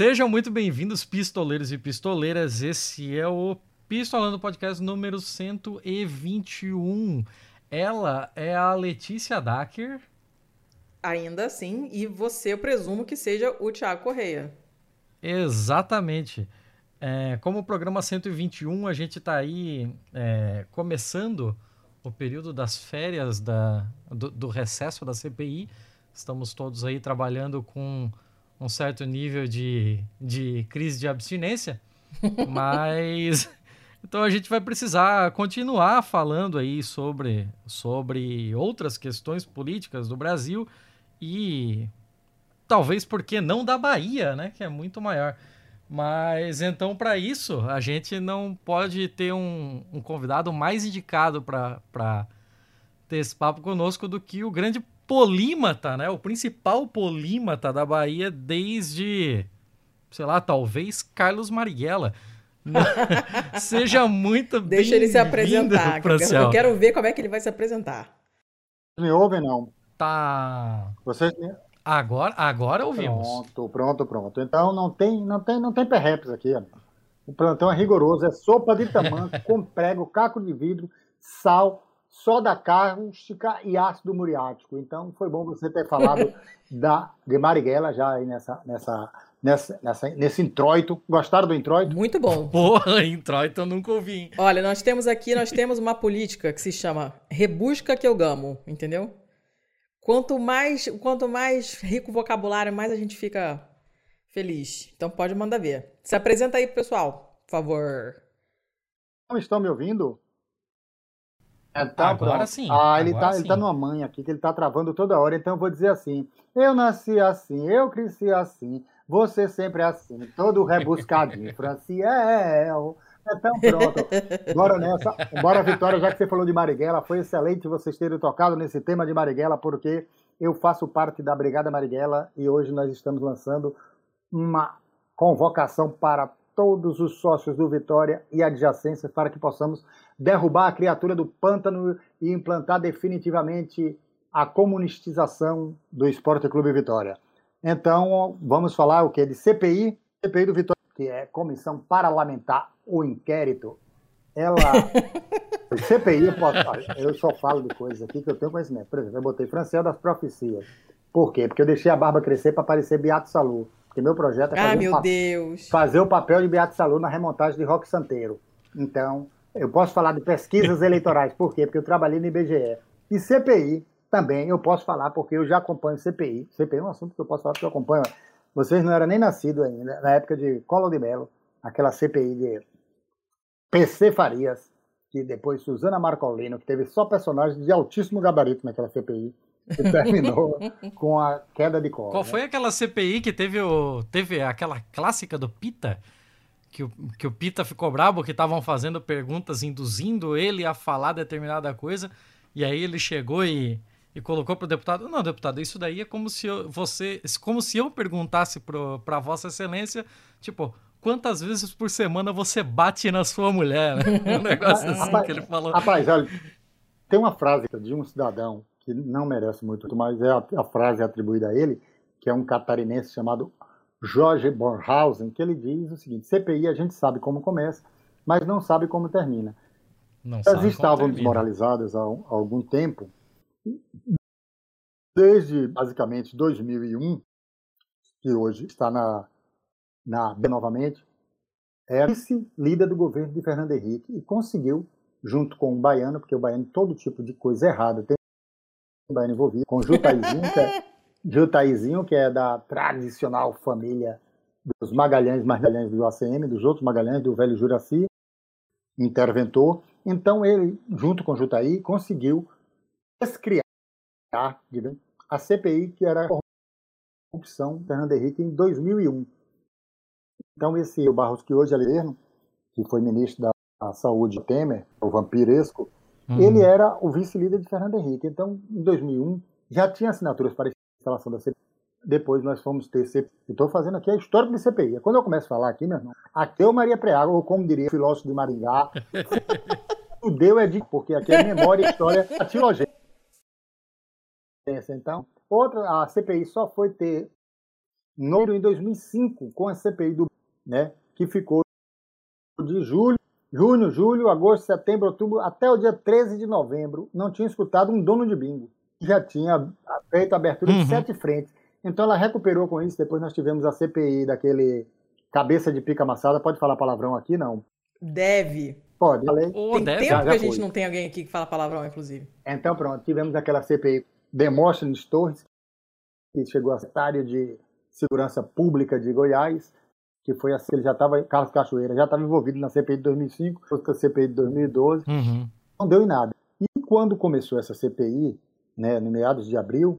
Sejam muito bem-vindos, pistoleiros e pistoleiras. Esse é o Pistolando Podcast número 121. Ela é a Letícia Dacker. Ainda assim, e você eu presumo que seja o Thiago Correia. Exatamente. É, como o programa 121, a gente está aí é, começando o período das férias da, do, do, recesso da CPI. Estamos todos aí trabalhando com um certo nível de, de crise de abstinência, mas então a gente vai precisar continuar falando aí sobre, sobre outras questões políticas do Brasil e talvez porque não da Bahia, né, que é muito maior. Mas então, para isso, a gente não pode ter um, um convidado mais indicado para ter esse papo conosco do que o grande polímata, né? O principal polímata da Bahia desde, sei lá, talvez Carlos Marighella. Seja muito bem Deixa ele se apresentar. Eu quero ver como é que ele vai se apresentar. Me ouvem, não? Tá. Vocês Agora, agora ouvimos. Pronto, pronto, pronto. Então não tem, não tem, não tem perrepes aqui. O plantão é rigoroso, é sopa de tamanho com prego, caco de vidro, sal, soda cáustica e ácido muriático. Então foi bom você ter falado da de Marighella já aí nessa nessa Nessa, nessa, nesse introito. Gostaram do introito? Muito bom. Porra, introito eu nunca ouvi. Hein? Olha, nós temos aqui, nós temos uma política que se chama rebusca que eu gamo, entendeu? Quanto mais, quanto mais rico o vocabulário, mais a gente fica feliz. Então pode mandar ver. Se apresenta aí, pessoal, por favor. Não estão me ouvindo? É, tá, Agora pronto. sim. Ah, ele Agora tá, sim. ele tá numa mãe aqui que ele tá travando toda hora, então eu vou dizer assim: eu nasci assim, eu cresci assim, você sempre é assim, todo rebuscadinho. Franciel. Então pronto. Bora nessa. Bora, Vitória, já que você falou de Marighella, foi excelente vocês terem tocado nesse tema de Marighella, porque eu faço parte da Brigada Marighella e hoje nós estamos lançando uma convocação para todos os sócios do Vitória e adjacência para que possamos derrubar a criatura do pântano e implantar definitivamente a comunistização do Esporte Clube Vitória. Então, vamos falar o que? De CPI, CPI do Vitória, que é Comissão Parlamentar o inquérito, ela. CPI, eu, posso, eu só falo de coisas aqui que eu tenho conhecimento. Por exemplo, eu botei Francel das Profecias. Por quê? Porque eu deixei a barba crescer para parecer Beato Salu. Porque meu projeto é fazer, ah, meu um Deus. fazer o papel de Beato Salu na remontagem de Rock Santeiro. Então, eu posso falar de pesquisas eleitorais. Por quê? Porque eu trabalhei no IBGE. E CPI também eu posso falar, porque eu já acompanho CPI. CPI é um assunto que eu posso falar porque eu acompanho. Vocês não eram nem nascidos ainda, na época de Collor de Mello, aquela CPI de PC Farias, que depois Suzana Marcolino, que teve só personagens de altíssimo gabarito naquela CPI, que terminou com a queda de cola. Qual né? foi aquela CPI que teve, o, teve aquela clássica do Pita? Que o, que o Pita ficou brabo, que estavam fazendo perguntas, induzindo ele a falar determinada coisa, e aí ele chegou e, e colocou para o deputado: Não, deputado, isso daí é como se eu, você, como se eu perguntasse para Vossa Excelência, tipo, quantas vezes por semana você bate na sua mulher? Né? Um negócio assim rapaz, que ele falou. Rapaz, olha, tem uma frase de um cidadão que não merece muito, mas é a, a frase atribuída a ele, que é um catarinense chamado Jorge Bornhausen, que ele diz o seguinte: CPI a gente sabe como começa, mas não sabe como termina. Não Elas estavam desmoralizadas há, há algum tempo, desde basicamente 2001, que hoje está na na B novamente, era vice-líder do governo de Fernando Henrique e conseguiu, junto com o Baiano, porque o Baiano, todo tipo de coisa errada tem o Baiano envolvido, com Jutaizinho, que é, Jutaizinho, que é da tradicional família dos Magalhães, Magalhães do ACM, dos outros Magalhães, do velho Juraci, interventor. Então ele, junto com Jutaí, conseguiu descriar a CPI, que era a corrupção Fernando Henrique em 2001 então, esse o Barros, que hoje é governo, que foi ministro da Saúde Temer, o vampiresco, uhum. ele era o vice-líder de Fernando Henrique. Então, em 2001, já tinha assinaturas para a instalação da CPI. Depois nós fomos ter CPI. Estou fazendo aqui a história de CPI. Quando eu começo a falar aqui, meu irmão, aqui é o Maria Preágua, ou como diria o filósofo de Maringá, o Deu é de... Porque aqui é memória e história atilogênica. Então, outra, a CPI só foi ter em 2005 com a CPI do, né, que ficou de julho, junho, julho, agosto, setembro, outubro, até o dia 13 de novembro, não tinha escutado um dono de bingo. Já tinha feito a abertura uhum. de sete frentes. Então ela recuperou com isso. Depois nós tivemos a CPI daquele cabeça de pica amassada. Pode falar palavrão aqui? Não. Deve. Pode. Falei. Oh, tem deve. tempo já, que a gente foi. não tem alguém aqui que fala palavrão, inclusive. Então pronto. Tivemos aquela CPI Demóstenes Torres, que chegou a secretário de Segurança Pública de Goiás, que foi assim, ele já estava, Carlos Cachoeira, já estava envolvido na CPI de 2005, outra CPI de 2012, uhum. não deu em nada. E quando começou essa CPI, né, no meados de abril,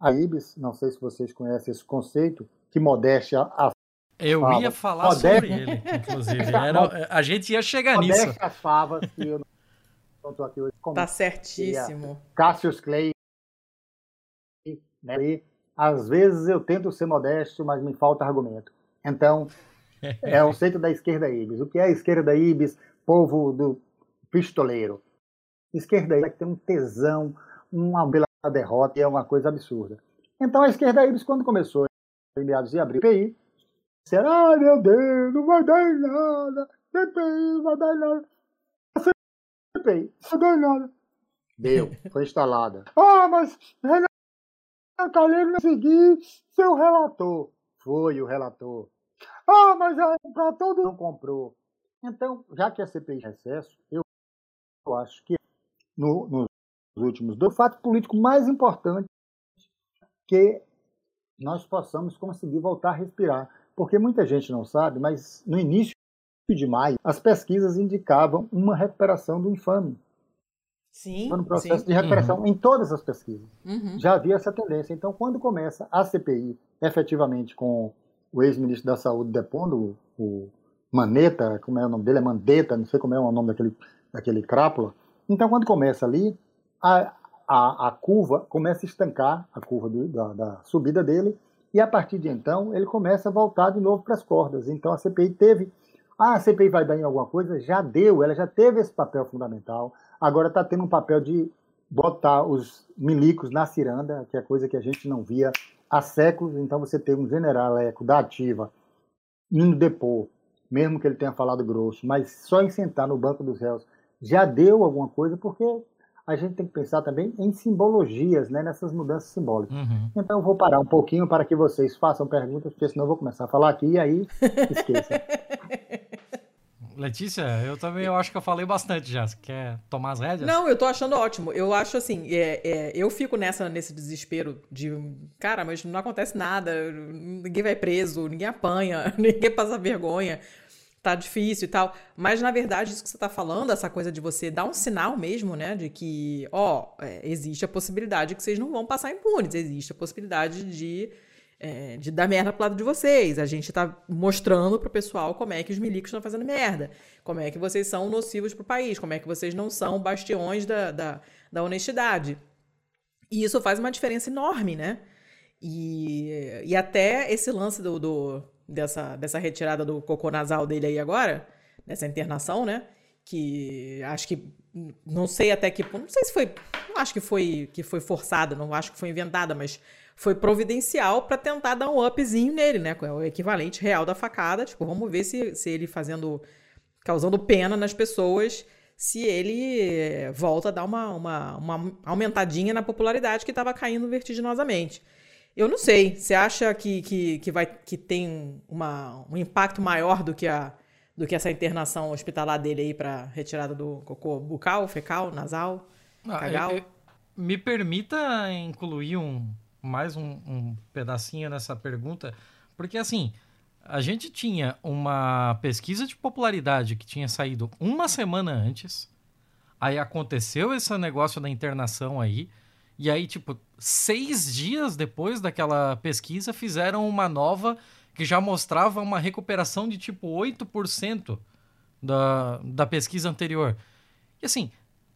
a IBS, não sei se vocês conhecem esse conceito, que modéstia a eu favas. ia falar modéstia... sobre ele, inclusive. Era, a gente ia chegar modéstia nisso. as favas, que eu não estou aqui hoje. Tá certíssimo. Cassius Clay, né, e, às vezes eu tento ser modesto, mas me falta argumento. Então, é o conceito da esquerda ibis. O que é a esquerda ibis? Povo do pistoleiro. Esquerda ibis tem um tesão, uma bela derrota, e é uma coisa absurda. Então, a esquerda ibis, quando começou em meados de abril, PI, disseram, ai meu Deus, não vai dar em nada, CPI não vai dar em nada. CPI, não deu em nada. Deu, foi instalada. Ah, mas Renan Calheiro não seguir seu relator. Foi o relator. Ah, mas para todo não comprou. Então, já que a CPI é recesso, eu, acho que no, nos últimos dois, o fato político mais importante que nós possamos conseguir voltar a respirar. Porque muita gente não sabe, mas no início de maio, as pesquisas indicavam uma recuperação do infame. Sim. No processo sim. de recuperação uhum. em todas as pesquisas. Uhum. Já havia essa tendência. Então, quando começa a CPI, efetivamente com o ex-ministro da Saúde depondo, o Maneta, como é o nome dele? É Mandetta, não sei como é o nome daquele, daquele crápula. Então, quando começa ali, a, a, a curva começa a estancar, a curva do, da, da subida dele, e a partir de então, ele começa a voltar de novo para as cordas. Então, a CPI teve. Ah, a CPI vai dar em alguma coisa? Já deu, ela já teve esse papel fundamental. Agora está tendo um papel de botar os milicos na ciranda, que é coisa que a gente não via há séculos, então você tem um general eco da ativa indo depor, mesmo que ele tenha falado grosso, mas só em sentar no banco dos réus já deu alguma coisa, porque a gente tem que pensar também em simbologias, né, nessas mudanças simbólicas. Uhum. Então eu vou parar um pouquinho para que vocês façam perguntas, porque senão eu vou começar a falar aqui e aí esqueça. Letícia, eu também eu acho que eu falei bastante já. Você quer tomar as rédeas? Não, eu tô achando ótimo. Eu acho assim, é, é, eu fico nessa, nesse desespero de, cara, mas não acontece nada, ninguém vai preso, ninguém apanha, ninguém passa vergonha, tá difícil e tal. Mas na verdade, isso que você tá falando, essa coisa de você dar um sinal mesmo, né, de que, ó, é, existe a possibilidade que vocês não vão passar impunes, existe a possibilidade de é, de dar merda pro lado de vocês. A gente tá mostrando pro pessoal como é que os milicos estão fazendo merda. Como é que vocês são nocivos pro país. Como é que vocês não são bastiões da, da, da honestidade. E isso faz uma diferença enorme, né? E, e até esse lance do, do, dessa, dessa retirada do cocô nasal dele aí agora, dessa internação, né? Que acho que. Não sei até que. Não sei se foi. Não acho que foi, que foi forçada, não acho que foi inventada, mas foi providencial para tentar dar um upzinho nele, né? É o equivalente real da facada. Tipo, vamos ver se, se ele fazendo. causando pena nas pessoas, se ele volta a dar uma, uma, uma aumentadinha na popularidade que estava caindo vertiginosamente. Eu não sei. Você acha que, que, que, vai, que tem uma, um impacto maior do que, a, do que essa internação hospitalar dele aí para retirada do cocô bucal, fecal, nasal, ah, cagal? Eu, eu, me permita incluir um, mais um, um pedacinho nessa pergunta, porque assim, a gente tinha uma pesquisa de popularidade que tinha saído uma semana antes, aí aconteceu esse negócio da internação aí, e aí, tipo, seis dias depois daquela pesquisa, fizeram uma nova que já mostrava uma recuperação de tipo 8% da, da pesquisa anterior. E assim,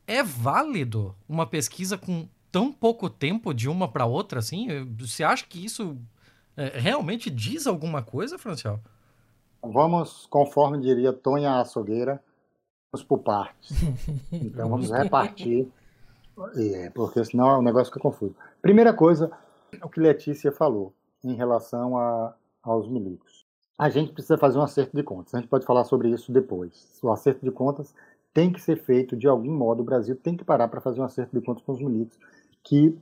é válido uma pesquisa com tão pouco tempo de uma para outra, assim? Você acha que isso é, realmente diz alguma coisa, Franciel? Vamos, conforme diria Tonha Açougueira, vamos por partes. Então vamos repartir, é, porque senão o negócio fica confuso. Primeira coisa, o que Letícia falou. em relação a, aos milicos. A gente precisa fazer um acerto de contas. A gente pode falar sobre isso depois. O acerto de contas tem que ser feito de algum modo. O Brasil tem que parar para fazer um acerto de contas com os milicos que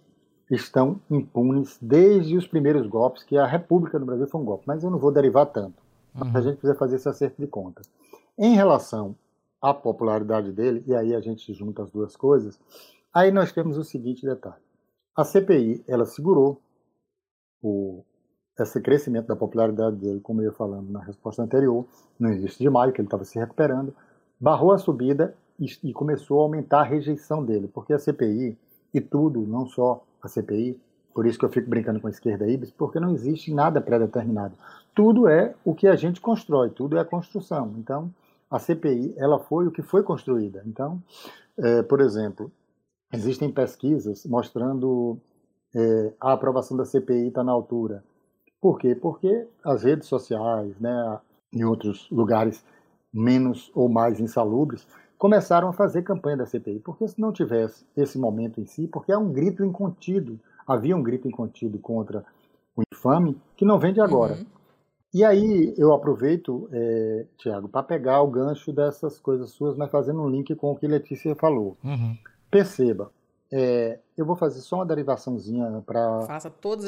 estão impunes desde os primeiros golpes, que a República do Brasil foi um golpe. Mas eu não vou derivar tanto. Uhum. A gente precisa fazer esse acerto de contas. Em relação à popularidade dele, e aí a gente junta as duas coisas, aí nós temos o seguinte detalhe. A CPI, ela segurou o, esse crescimento da popularidade dele, como eu ia falando na resposta anterior, no início de maio, que ele estava se recuperando, barrou a subida e, e começou a aumentar a rejeição dele, porque a CPI e tudo, não só a CPI, por isso que eu fico brincando com a esquerda Ibis, porque não existe nada pré-determinado. Tudo é o que a gente constrói, tudo é a construção. Então, a CPI, ela foi o que foi construída. Então, é, por exemplo, existem pesquisas mostrando é, a aprovação da CPI está na altura. Por quê? Porque as redes sociais, né, em outros lugares menos ou mais insalubres, começaram a fazer campanha da CPI. Porque se não tivesse esse momento em si, porque há um grito incontido, havia um grito incontido contra o infame, que não vem de agora. Uhum. E aí eu aproveito, é, Tiago, para pegar o gancho dessas coisas suas, mas fazendo um link com o que Letícia falou. Uhum. Perceba, é, eu vou fazer só uma derivaçãozinha para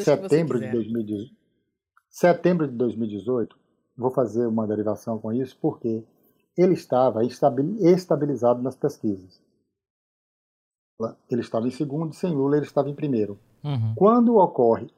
setembro de 2018. Setembro de 2018, vou fazer uma derivação com isso, porque ele estava estabilizado nas pesquisas. Ele estava em segundo, sem Lula ele estava em primeiro. Uhum. Quando ocorre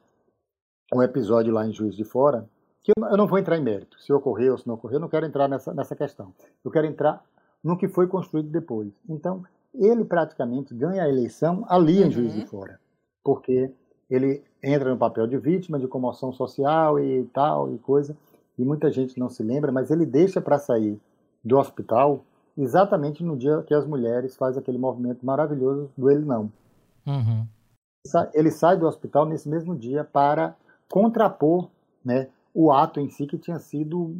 um episódio lá em Juiz de Fora, que eu não vou entrar em mérito, se ocorreu ou se não ocorreu, eu não quero entrar nessa, nessa questão. Eu quero entrar no que foi construído depois. Então, ele praticamente ganha a eleição ali uhum. em Juiz de uhum. Fora, porque ele entra no papel de vítima de comoção social e tal e coisa, e muita gente não se lembra, mas ele deixa para sair do hospital exatamente no dia que as mulheres fazem aquele movimento maravilhoso do ele não. Uhum. Ele sai do hospital nesse mesmo dia para contrapor né, o ato em si que tinha sido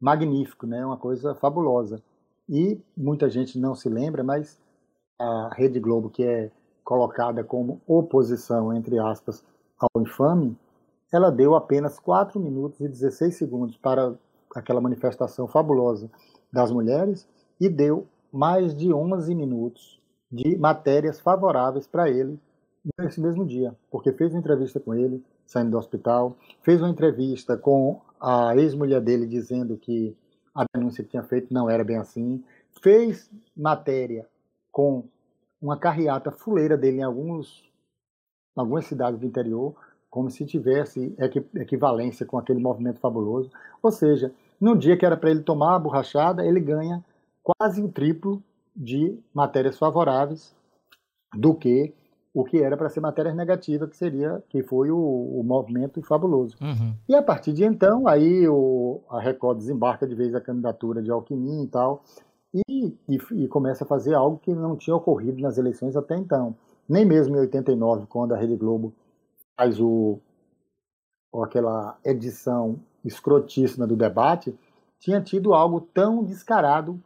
magnífico, né, uma coisa fabulosa. E muita gente não se lembra, mas a Rede Globo, que é colocada como oposição, entre aspas, ao infame, ela deu apenas 4 minutos e 16 segundos para aquela manifestação fabulosa das mulheres e deu mais de 11 minutos de matérias favoráveis para ele nesse mesmo dia, porque fez uma entrevista com ele saindo do hospital, fez uma entrevista com a ex-mulher dele dizendo que a denúncia que tinha feito não era bem assim, fez matéria com uma carreata fuleira dele em alguns, algumas cidades do interior, como se tivesse equivalência com aquele movimento fabuloso. Ou seja, no dia que era para ele tomar a borrachada, ele ganha quase o triplo de matérias favoráveis do que o que era para ser matérias negativas, que seria que foi o, o movimento fabuloso. Uhum. E a partir de então, aí o, a Record desembarca de vez a candidatura de Alckmin e tal, e, e, e, começa a fazer algo que não tinha ocorrido nas eleições até então. Nem mesmo em 89, quando a Rede Globo faz o, aquela edição escrotíssima do debate, tinha tido algo tão descarado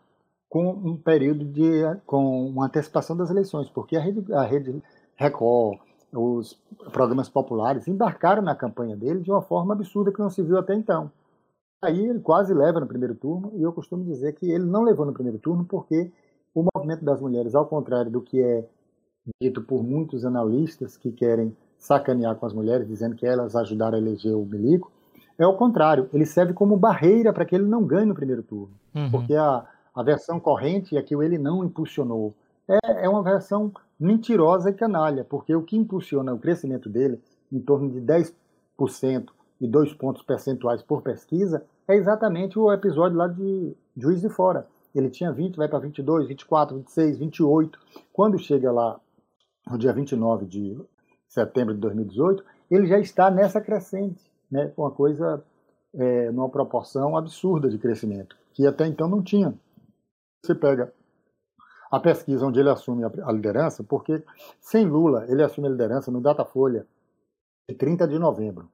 com um período de com uma antecipação das eleições, porque a Rede, a Rede Record, os programas populares embarcaram na campanha dele de uma forma absurda que não se viu até então. Aí ele quase leva no primeiro turno, e eu costumo dizer que ele não levou no primeiro turno porque o movimento das mulheres, ao contrário do que é dito por muitos analistas que querem sacanear com as mulheres, dizendo que elas ajudaram a eleger o Milico, é o contrário, ele serve como barreira para que ele não ganhe no primeiro turno. Uhum. Porque a, a versão corrente é que ele não impulsionou. É, é uma versão mentirosa e canalha, porque o que impulsiona o crescimento dele, em torno de 10%, e dois pontos percentuais por pesquisa, é exatamente o episódio lá de Juiz de Fora. Ele tinha 20, vai para 22, 24, 26, 28. Quando chega lá no dia 29 de setembro de 2018, ele já está nessa crescente, né, uma coisa, é, numa proporção absurda de crescimento, que até então não tinha. Você pega a pesquisa onde ele assume a liderança, porque sem Lula ele assume a liderança no Datafolha de 30 de novembro.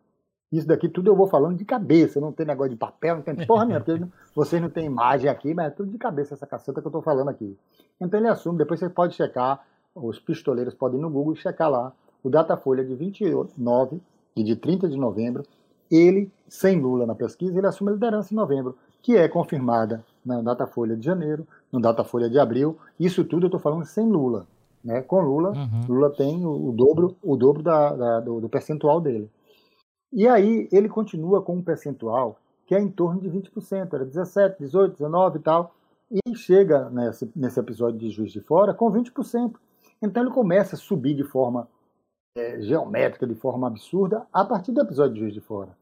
Isso daqui tudo eu vou falando de cabeça, não tem negócio de papel, não tem porra nenhuma, porque vocês não têm imagem aqui, mas é tudo de cabeça essa caceta que eu estou falando aqui. Então ele assume, depois você pode checar, os pistoleiros podem ir no Google e checar lá o Datafolha de 29 e de 30 de novembro, ele, sem Lula na pesquisa, ele assume a liderança em novembro, que é confirmada na Datafolha de janeiro, no Datafolha de abril. Isso tudo eu estou falando sem Lula. Né? Com Lula, uhum. Lula tem o, o, dobro, o dobro da, da, do, do percentual dele. E aí ele continua com um percentual que é em torno de 20%, era 17, 18, 19 e tal, e chega nesse, nesse episódio de Juiz de Fora com 20%. Então ele começa a subir de forma é, geométrica, de forma absurda, a partir do episódio de Juiz de Fora.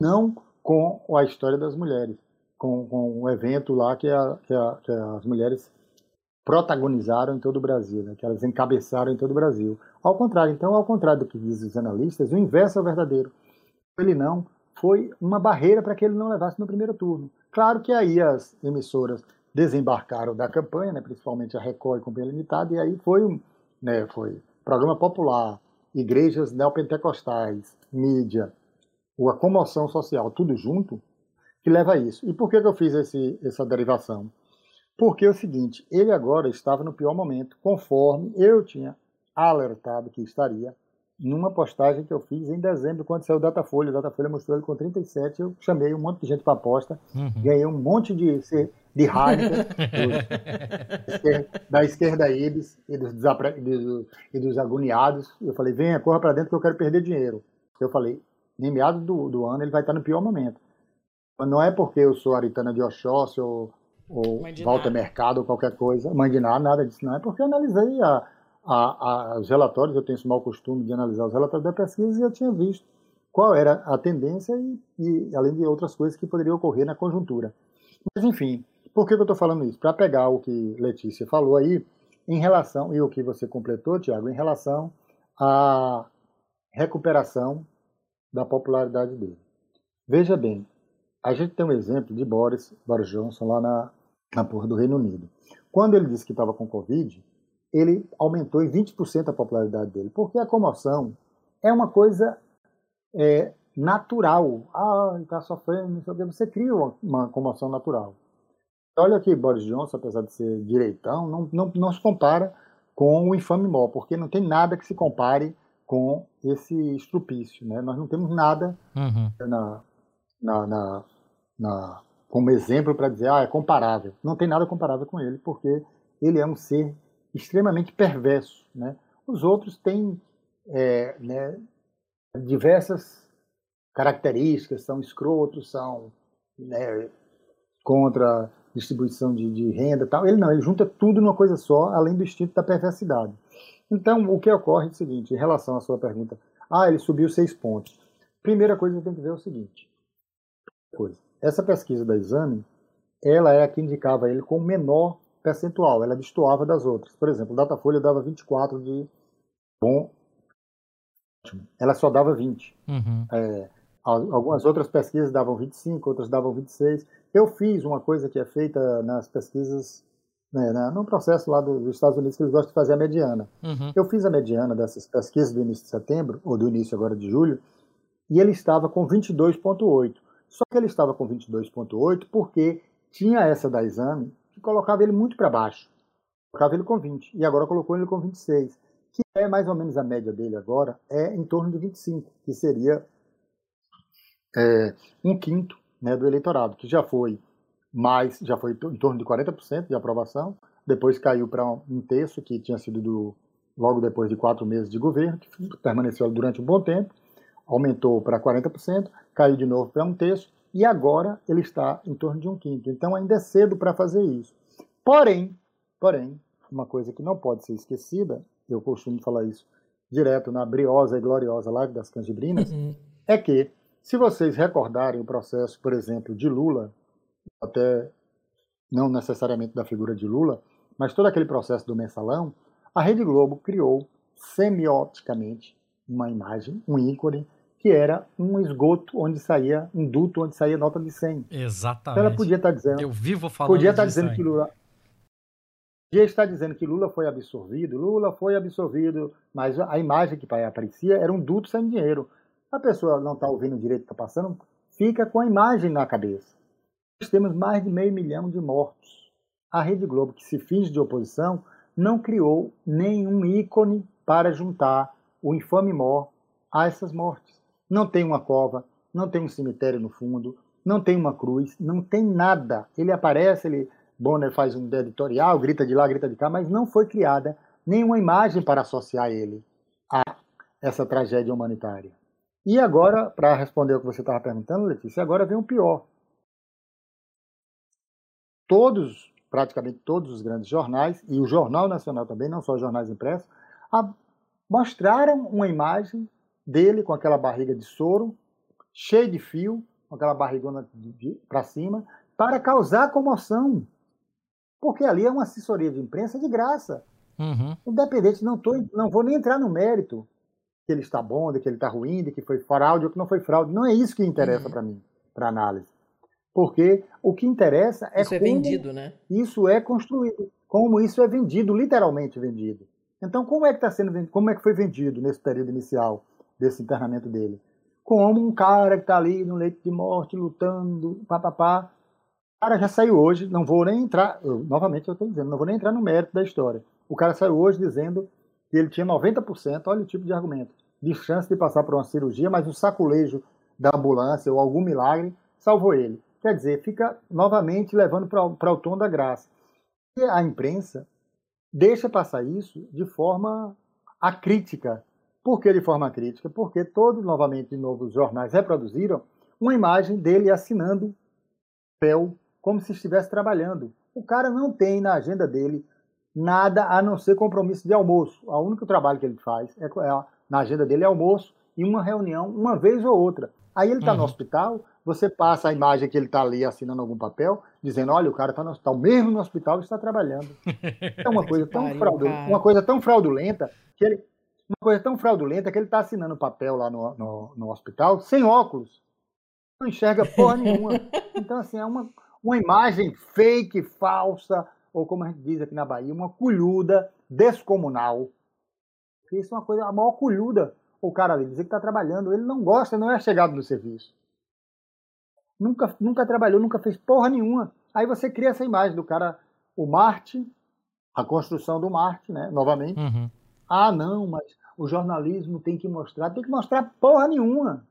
Não com a história das mulheres, com, com o evento lá que, a, que, a, que, as mulheres protagonizaram em todo o Brasil, né, que elas encabeçaram em todo o Brasil. Ao contrário, então, ao contrário do que dizem os analistas, o inverso é o verdadeiro. Ele não foi uma barreira para que ele não levasse no primeiro turno. Claro que aí as emissoras desembarcaram da campanha, né, principalmente a Record e Companhia Limitada, e aí foi um, né, foi programa popular, igrejas neopentecostais, mídia, a comoção social, tudo junto, que leva a isso. E por que, que eu fiz esse, essa derivação? Porque é o seguinte, ele agora estava no pior momento, conforme eu tinha alertado que estaria, numa postagem que eu fiz em dezembro, quando saiu o Datafolha. O Datafolha mostrou ele com 37. Eu chamei um monte de gente para aposta, uhum. ganhei um monte de, de Heineken, da esquerda Ibis e dos, e dos agoniados. Eu falei: venha, corra para dentro que eu quero perder dinheiro. Eu falei: em meados do, do ano ele vai estar no pior momento. Não é porque eu sou Aritana de Oxóssi ou, ou Walter Mercado ou qualquer coisa, mãe de nada, nada disso, não. É porque eu analisei a a, a, os relatórios, eu tenho esse mau costume de analisar os relatórios da pesquisa e eu tinha visto qual era a tendência e, e além de outras coisas que poderiam ocorrer na conjuntura. Mas, enfim, por que, eu estou falando isso? Para pegar o que Letícia falou aí, em relação, e o que você completou, Tiago, em relação à recuperação da popularidade dele. Veja bem, a gente tem um exemplo de Boris, Boris Johnson lá na, na porra do Reino Unido. Quando ele disse que estava com Covid, ele aumentou em 20% a popularidade dele, porque a comoção é uma coisa é, natural. Ah, está sofrendo, não sei o que. Você cria uma, uma, comoção natural. Olha aqui, Boris Johnson, apesar de ser direitão, não, não, não se compara com o infame mó, porque não tem nada que se compare com esse estrupício. Né? Nós não temos nada uhum. na, na, na, na, como exemplo para dizer, ah, é comparável. Não tem nada comparável com ele, porque ele é um ser extremamente perverso. Né? Os outros têm é, né, diversas características, são escrotos, são né, contra distribuição de, de renda tal. Ele não, ele junta tudo numa coisa só, além do instinto da perversidade. Então, o que ocorre é o seguinte, em relação à sua pergunta, ah, ele subiu seis pontos. Primeira coisa que tem que ver é o seguinte, coisa, essa pesquisa da Exame, ela é a que indicava ele com menor percentual, ela destoava das outras. Por exemplo, o Datafolha dava 24 de bom, ela só dava 20. Uhum. É, algumas outras pesquisas davam 25, outras davam 26. Eu fiz uma coisa que é feita nas pesquisas, né, no processo lá dos Estados Unidos, que eles gostam de fazer a mediana. Uhum. Eu fiz a mediana dessas pesquisas do início de setembro, ou do início agora de julho, e ele estava com 22,8. Só que ele estava com 22,8 porque tinha essa da exame que colocava ele muito para baixo. Colocava ele com 20. E agora colocou ele com 26. Que é mais ou menos a média dele agora, é em torno de 25, que seria é, um quinto né, do eleitorado, que já foi mais, já foi em torno de 40% de aprovação, depois caiu para um terço, que tinha sido do, logo depois de quatro meses de governo, que permaneceu durante um bom tempo, aumentou para 40%, caiu de novo para um terço, e agora ele está em torno de um quinto. Então ainda é cedo para fazer isso. Porém, porém, uma coisa que não pode ser esquecida, eu costumo falar isso direto na briosa e gloriosa live das canjibrinas, uhum. é que se vocês recordarem o processo, por exemplo, de Lula, até não necessariamente da figura de Lula, mas todo aquele processo do mensalão, a Rede Globo criou semioticamente uma imagem, um ícone que era um esgoto onde saía, um duto onde saía nota de 100. Exatamente. Então ela podia estar dizendo. Eu vivo falando Podia estar dizendo que Lula. Podia estar dizendo que Lula foi absorvido, Lula foi absorvido, mas a imagem que aparecia era um duto sem dinheiro. A pessoa não está ouvindo direito, está passando, fica com a imagem na cabeça. Nós temos mais de meio milhão de mortos. A Rede Globo, que se finge de oposição, não criou nenhum ícone para juntar o infame mor a essas mortes não tem uma cova, não tem um cemitério no fundo, não tem uma cruz, não tem nada. Ele aparece, ele Bonner faz um editorial, grita de lá, grita de cá, mas não foi criada nenhuma imagem para associar ele a essa tragédia humanitária. E agora, para responder o que você estava perguntando, Letícia, agora vem o pior. Todos, praticamente todos os grandes jornais, e o Jornal Nacional também, não só os jornais impressos, mostraram uma imagem dele com aquela barriga de soro, cheio de fio, com aquela barrigona para cima, para causar comoção. Porque ali é uma assessoria de imprensa de graça. Uhum. Independente, não, tô, não vou nem entrar no mérito que ele está bom, de que ele está ruim, de que foi fraude ou que não foi fraude. Não é isso que interessa uhum. para mim, para análise. Porque o que interessa é isso é como vendido, né? isso é construído, como isso é vendido, literalmente vendido. Então, como é que está sendo vendido, como é que foi vendido nesse período inicial desse internamento dele? Como um cara que está ali no leito de morte, lutando, papapá. O cara já saiu hoje, não vou nem entrar, eu, novamente eu estou dizendo, não vou nem entrar no mérito da história. O cara saiu hoje dizendo ele tinha 90%, olha o tipo de argumento, de chance de passar por uma cirurgia, mas o saculejo da ambulância ou algum milagre salvou ele. Quer dizer, fica novamente levando para o tom da graça. E a imprensa deixa passar isso de forma acrítica. Por que de forma crítica? Porque todos, novamente, de novo, os jornais reproduziram uma imagem dele assinando papel como se estivesse trabalhando. O cara não tem na agenda dele nada a não ser compromisso de almoço. O único trabalho que ele faz é, é na agenda dele é almoço e uma reunião uma vez ou outra. Aí ele está uhum. no hospital, você passa a imagem que ele está ali assinando algum papel, dizendo, olha, o cara está no hospital, mesmo no hospital está trabalhando. É uma coisa tão fraudulenta, uma coisa tão fraudulenta que ele, uma coisa tão fraudulenta que ele está assinando papel lá no, no, no, hospital sem óculos, não enxerga porra nenhuma. Então assim é uma, uma imagem fake, falsa, ou como a gente diz aqui na Bahia, uma culhuda descomunal. Isso é uma coisa, a maior culhuda o cara ali dizer que está trabalhando, ele não gosta, não é chegado no serviço. Nunca, nunca trabalhou, nunca fez porra nenhuma. Aí você cria essa imagem do cara, o Marte, a construção do Marte, né? Novamente. Uhum. Ah, não, mas o jornalismo tem que mostrar, tem que mostrar porra nenhuma.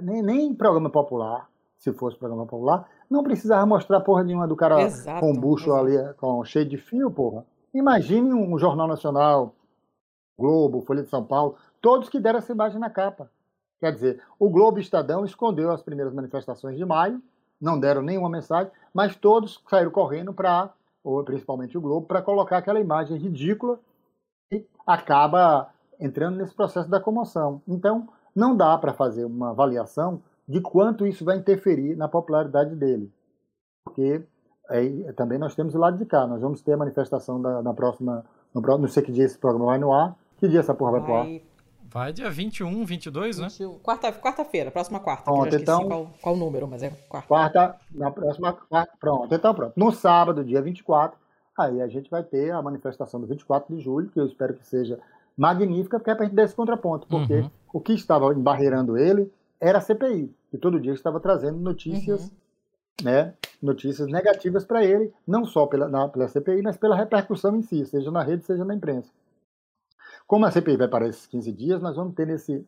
Nem, nem programa popular, se fosse programa popular, não precisava mostrar porra nenhuma do cara exato, com bucho exato. ali, com, cheio de fio, porra. Imagine um Jornal Nacional, Globo, Folha de São Paulo, todos que deram essa imagem na capa. Quer dizer, o Globo Estadão escondeu as primeiras manifestações de maio, não deram nenhuma mensagem, mas todos saíram correndo para, principalmente o Globo, para colocar aquela imagem ridícula e acaba entrando nesse processo da comoção. Então, não dá para fazer uma avaliação de quanto isso vai interferir na popularidade dele. Porque é, também nós temos o lado de cá, nós vamos ter a manifestação da, na próxima, no, não sei que dia esse programa vai no ar, que dia essa porra vai, vai pro ar? Vai dia 21, 22, 21. né? Quarta, quarta-feira, próxima quarta. Pronto, então. Qual, qual número, mas é quarta. Quarta, na próxima quarta. Pronto, então pronto. No sábado, dia 24, aí a gente vai ter a manifestação do 24 de julho, que eu espero que seja magnífica, porque é para a gente dar esse contraponto. Porque uhum. o que estava embarreirando ele era a CPI, que todo dia estava trazendo notícias. Uhum. Né, notícias negativas para ele, não só pela, na, pela CPI, mas pela repercussão em si, seja na rede, seja na imprensa. Como a CPI vai para esses 15 dias, nós vamos ter nesse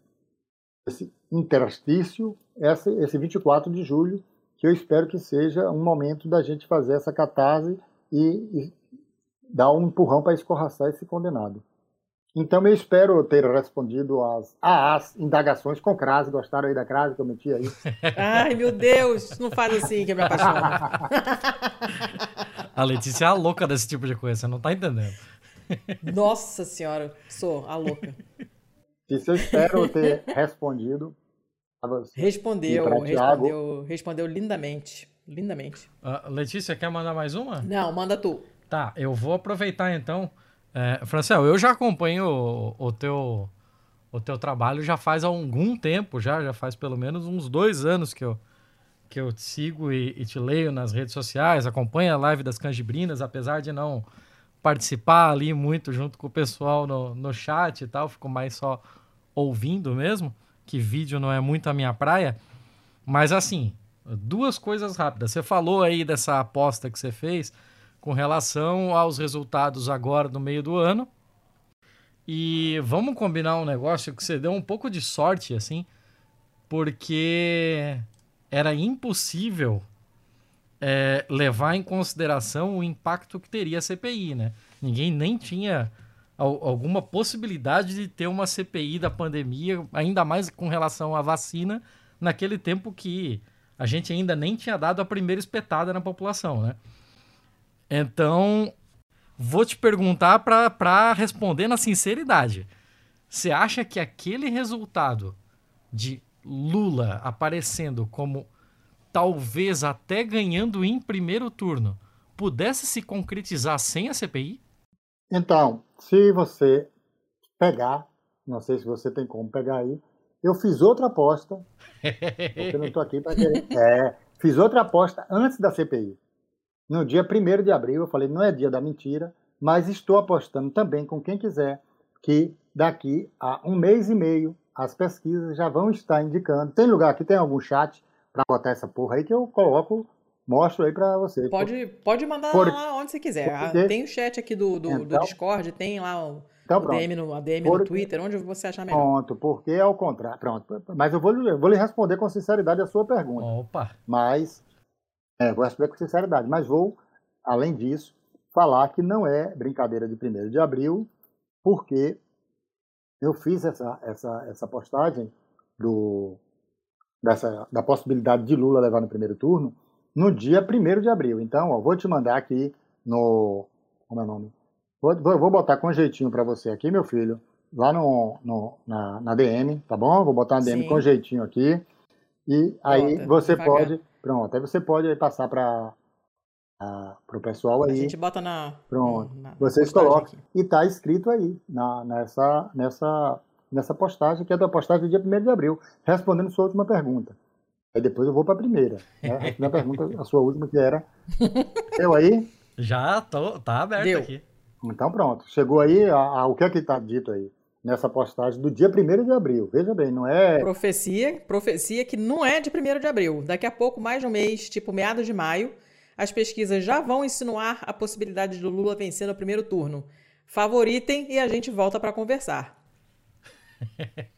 esse interstício esse, esse 24 de julho, que eu espero que seja um momento da gente fazer essa catarse e, e dar um empurrão para escorraçar esse condenado. Então eu espero ter respondido às, às indagações com crase. Gostaram aí da crase que eu meti aí? Ai, meu Deus, não faz assim que me apaixona. a Letícia é a louca desse tipo de coisa, você não tá entendendo. Nossa senhora, sou a louca. Isso eu espero ter respondido. Respondeu, respondeu, respondeu lindamente. Lindamente. Uh, Letícia, quer mandar mais uma? Não, manda tu. Tá, eu vou aproveitar então. É, Francel, eu já acompanho o, o, teu, o teu trabalho já faz algum tempo, já, já faz pelo menos uns dois anos que eu, que eu te sigo e, e te leio nas redes sociais, acompanho a live das canjibrinas, apesar de não participar ali muito junto com o pessoal no, no chat e tal, fico mais só ouvindo mesmo, que vídeo não é muito a minha praia. Mas assim, duas coisas rápidas. Você falou aí dessa aposta que você fez com relação aos resultados agora no meio do ano. E vamos combinar um negócio que você deu um pouco de sorte, assim, porque era impossível é, levar em consideração o impacto que teria a CPI, né? Ninguém nem tinha alguma possibilidade de ter uma CPI da pandemia, ainda mais com relação à vacina, naquele tempo que a gente ainda nem tinha dado a primeira espetada na população, né? Então, vou te perguntar para responder na sinceridade. Você acha que aquele resultado de Lula aparecendo como talvez até ganhando em primeiro turno, pudesse se concretizar sem a CPI? Então, se você pegar, não sei se você tem como pegar aí, eu fiz outra aposta, porque eu não estou aqui para querer. É, fiz outra aposta antes da CPI. No dia 1 de abril, eu falei, não é dia da mentira, mas estou apostando também com quem quiser que daqui a um mês e meio as pesquisas já vão estar indicando. Tem lugar que tem algum chat para botar essa porra aí que eu coloco, mostro aí para você. Pode, pode mandar Por... lá onde você quiser. Porque... Tem o chat aqui do, do, então, do Discord, tem lá o, então, o DM, no, a DM Por... no Twitter, onde você achar melhor. Pronto, porque é o contrário. Pronto, mas eu vou, eu vou lhe responder com sinceridade a sua pergunta. Opa! Mas, é, vou responder com sinceridade, mas vou, além disso, falar que não é brincadeira de 1 de abril, porque eu fiz essa, essa, essa postagem do, dessa, da possibilidade de Lula levar no primeiro turno no dia 1 de abril. Então, ó, vou te mandar aqui no. Como é o nome? Vou, vou botar com jeitinho para você aqui, meu filho, lá no, no na, na, DM, tá bom? Vou botar na DM Sim. com jeitinho aqui. E aí Bota, você pode. Pronto, aí você pode passar para para o pessoal aí. A gente bota na. Pronto. Na, na Vocês colocam. Aqui. E está escrito aí na, nessa, nessa, nessa postagem, que é da postagem do dia 1 de abril, respondendo sua última pergunta. Aí depois eu vou para a primeira. Né? A pergunta, a sua última, que era. Eu aí? Já tô, tá aberto Deu. aqui. Então pronto. Chegou aí a, a, o que é que está dito aí? Nessa postagem do dia 1 de abril. Veja bem, não é. Profecia, profecia que não é de 1 de abril. Daqui a pouco, mais de um mês, tipo meados de maio, as pesquisas já vão insinuar a possibilidade do Lula vencer no primeiro turno. Favoritem e a gente volta para conversar.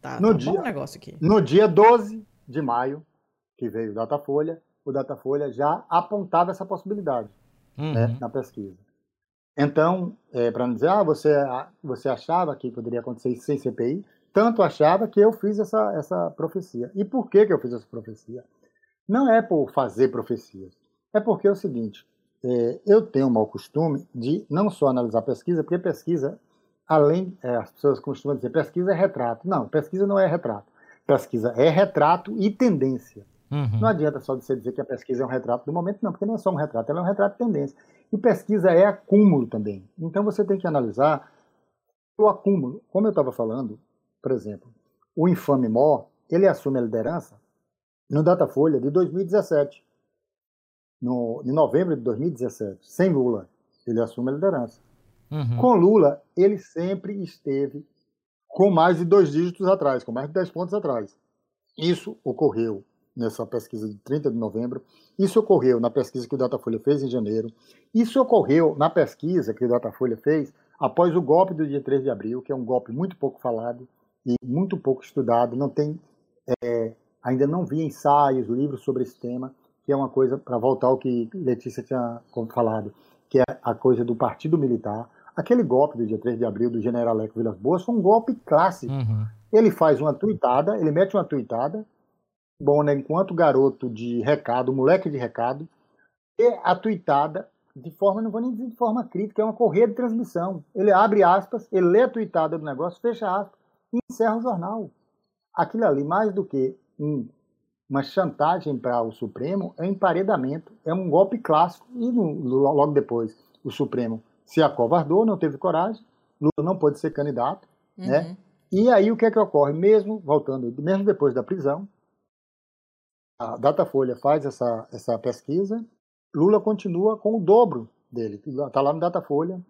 Tá, no tá dia, bom negócio aqui. No dia 12 de maio, que veio o Datafolha, o Datafolha já apontava essa possibilidade uhum. né, na pesquisa. Então, é, para não dizer, ah, você, você achava que poderia acontecer sem CPI, tanto achava que eu fiz essa, essa profecia. E por que, que eu fiz essa profecia? Não é por fazer profecias. É porque é o seguinte, é, eu tenho o mau costume de não só analisar pesquisa, porque pesquisa, além, é, as pessoas costumam dizer, pesquisa é retrato. Não, pesquisa não é retrato. Pesquisa é retrato e tendência. Uhum. Não adianta só você dizer que a pesquisa é um retrato do momento, não, porque não é só um retrato, ela é um retrato de tendência. E pesquisa é acúmulo também. Então você tem que analisar o acúmulo. Como eu estava falando, por exemplo, o infame Mó, ele assume a liderança no Datafolha de 2017 no, em novembro de 2017, sem Lula, ele assume a liderança. Uhum. Com Lula, ele sempre esteve com mais de dois dígitos atrás, com mais de 10 pontos atrás. Isso ocorreu nessa pesquisa de 30 de novembro, isso ocorreu na pesquisa que o Datafolha fez em janeiro, isso ocorreu na pesquisa que o Datafolha fez após o golpe do dia 3 de abril, que é um golpe muito pouco falado e muito pouco estudado, não tem, é, ainda não vi ensaios, livros sobre esse tema, que é uma coisa, para voltar ao que Letícia tinha falado, que é a coisa do Partido Militar. Aquele golpe do dia 3 de abril do general Leco Vilas Boas foi um golpe clássico. Uhum. Ele faz uma tuitada, ele mete uma tuitada, bom, né, enquanto garoto de recado, moleque de recado, e a tuitada, de forma, não vou nem dizer de forma crítica, é uma correia de transmissão. Ele abre aspas, ele lê a tuitada do negócio, fecha aspas e encerra o jornal. Aquilo ali, mais do que um uma chantagem para o Supremo é emparedamento, é um golpe clássico. E no, logo depois o Supremo se acovardou, não teve coragem, Lula não pôde ser candidato, né? uhum. né? E aí o que é que ocorre? Mesmo voltando, mesmo depois da prisão, a Datafolha faz essa, essa pesquisa, Lula continua com o dobro dele, está lá no Datafolha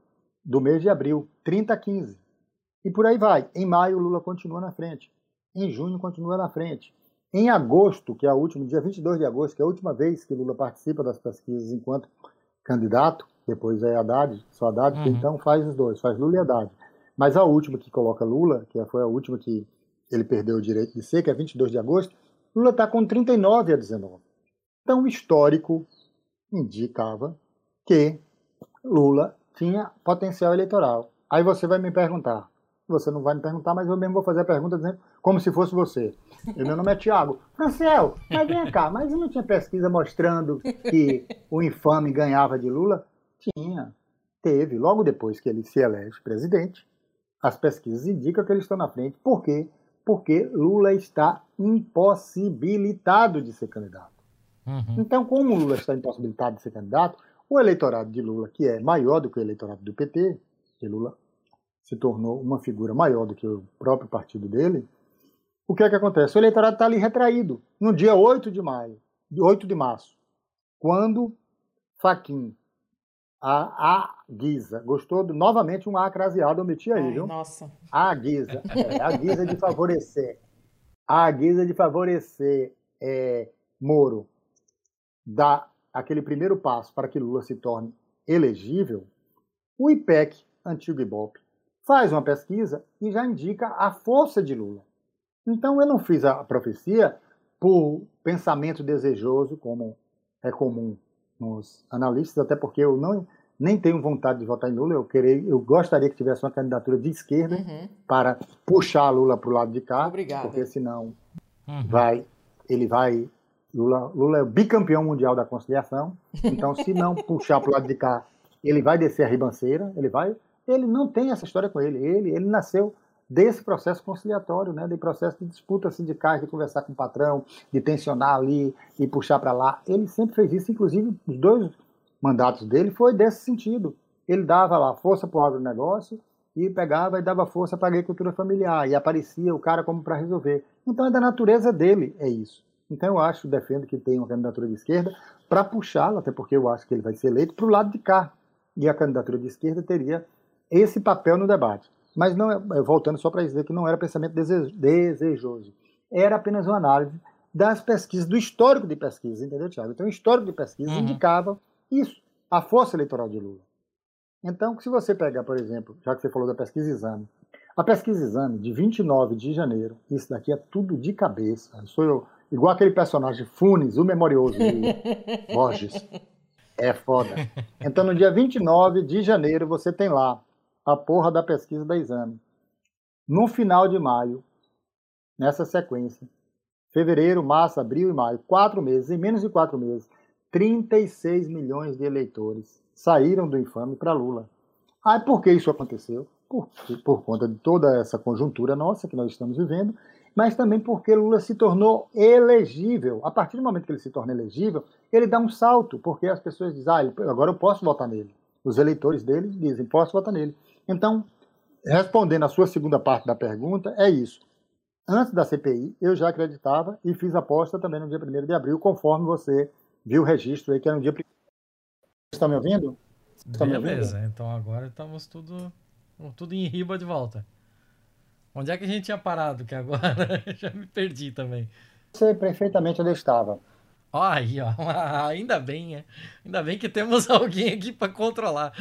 do mês de abril, 30 a 15. E por aí vai. Em maio, Lula continua na frente. Em junho, continua na frente. Em agosto, que é o último, dia 22 de agosto, que é a última vez que Lula participa das pesquisas enquanto candidato, depois é Haddad, só Haddad, uhum. que então faz os dois, faz Lula e Haddad. Mas a última que coloca Lula, que foi a última que ele perdeu o direito de ser, que é 22 de agosto, Lula está com 39 a 19. Então, o histórico indicava que Lula tinha potencial eleitoral. Aí você vai me perguntar, você não vai me perguntar, mas eu mesmo vou fazer a pergunta dizendo como se fosse você. E meu nome é Tiago. Franciel, mas vem cá, mas não tinha pesquisa mostrando que o infame ganhava de Lula? Tinha. Teve. Logo depois que ele se elege presidente, as pesquisas indicam que eles estão na frente. Por quê? Porque Lula está impossibilitado de ser candidato. Uhum. Então, como Lula está impossibilitado de ser candidato, o eleitorado de Lula, que é maior do que o eleitorado do PT, que Lula se tornou uma figura maior do que o próprio partido dele, o que é que acontece? O eleitorado está ali retraído. No dia 8 de maio, 8 de março, quando Faquin, a, a Guisa, gostou do, novamente um A craseado, eu meti aí, Ai, viu? Nossa. A Guisa, é, a Guisa de favorecer, a Guisa de favorecer é, Moro, dá aquele primeiro passo para que Lula se torne elegível, o IPEC, antigo Ibope, faz uma pesquisa e já indica a força de Lula. Então eu não fiz a profecia por pensamento desejoso, como é comum nos analistas, até porque eu não nem tenho vontade de votar em Lula, eu, querer, eu gostaria que tivesse uma candidatura de esquerda uhum. para puxar Lula para o lado de cá, Obrigada. porque senão uhum. vai, ele vai Lula, Lula é o bicampeão mundial da conciliação, então se não puxar para o lado de cá, ele vai descer a ribanceira, ele vai. Ele não tem essa história com ele. Ele, ele nasceu desse processo conciliatório, né, de processo de disputa sindicais, de conversar com o patrão, de tensionar ali e puxar para lá. Ele sempre fez isso, inclusive os dois mandatos dele foi desse sentido. Ele dava lá força para o agronegócio e pegava e dava força para a agricultura familiar e aparecia o cara como para resolver. Então é da natureza dele, é isso. Então eu acho, defendo que tem uma candidatura de esquerda para puxá-lo, até porque eu acho que ele vai ser eleito para o lado de cá. E a candidatura de esquerda teria esse papel no debate. Mas não, é, voltando só para dizer que não era pensamento desejoso. Era apenas uma análise das pesquisas, do histórico de pesquisa, entendeu, Tiago? Então o histórico de pesquisa uhum. indicava isso, a força eleitoral de Lula. Então, se você pegar, por exemplo, já que você falou da pesquisa exame, a pesquisa exame de 29 de janeiro, isso daqui é tudo de cabeça. Sou eu, Igual aquele personagem Funes, o memorioso de Borges. É foda. Então, no dia 29 de janeiro, você tem lá a porra da pesquisa da exame. No final de maio, nessa sequência, fevereiro, março, abril e maio, quatro meses, em menos de quatro meses, 36 milhões de eleitores saíram do infame para Lula. Ah, por que isso aconteceu? Por, por conta de toda essa conjuntura nossa que nós estamos vivendo mas também porque Lula se tornou elegível. A partir do momento que ele se torna elegível, ele dá um salto, porque as pessoas dizem, ah, agora eu posso votar nele. Os eleitores dele dizem, posso votar nele. Então, respondendo a sua segunda parte da pergunta, é isso. Antes da CPI, eu já acreditava e fiz aposta também no dia 1 de abril, conforme você viu o registro aí, que era no dia 1 Vocês estão me ouvindo? Estão Beleza, me ouvindo? então agora estamos tudo, tudo em riba de volta. Onde é que a gente tinha parado? Que agora já me perdi também. Sei perfeitamente onde eu estava. Ó, aí, ó. Ainda bem, né? Ainda bem que temos alguém aqui para controlar.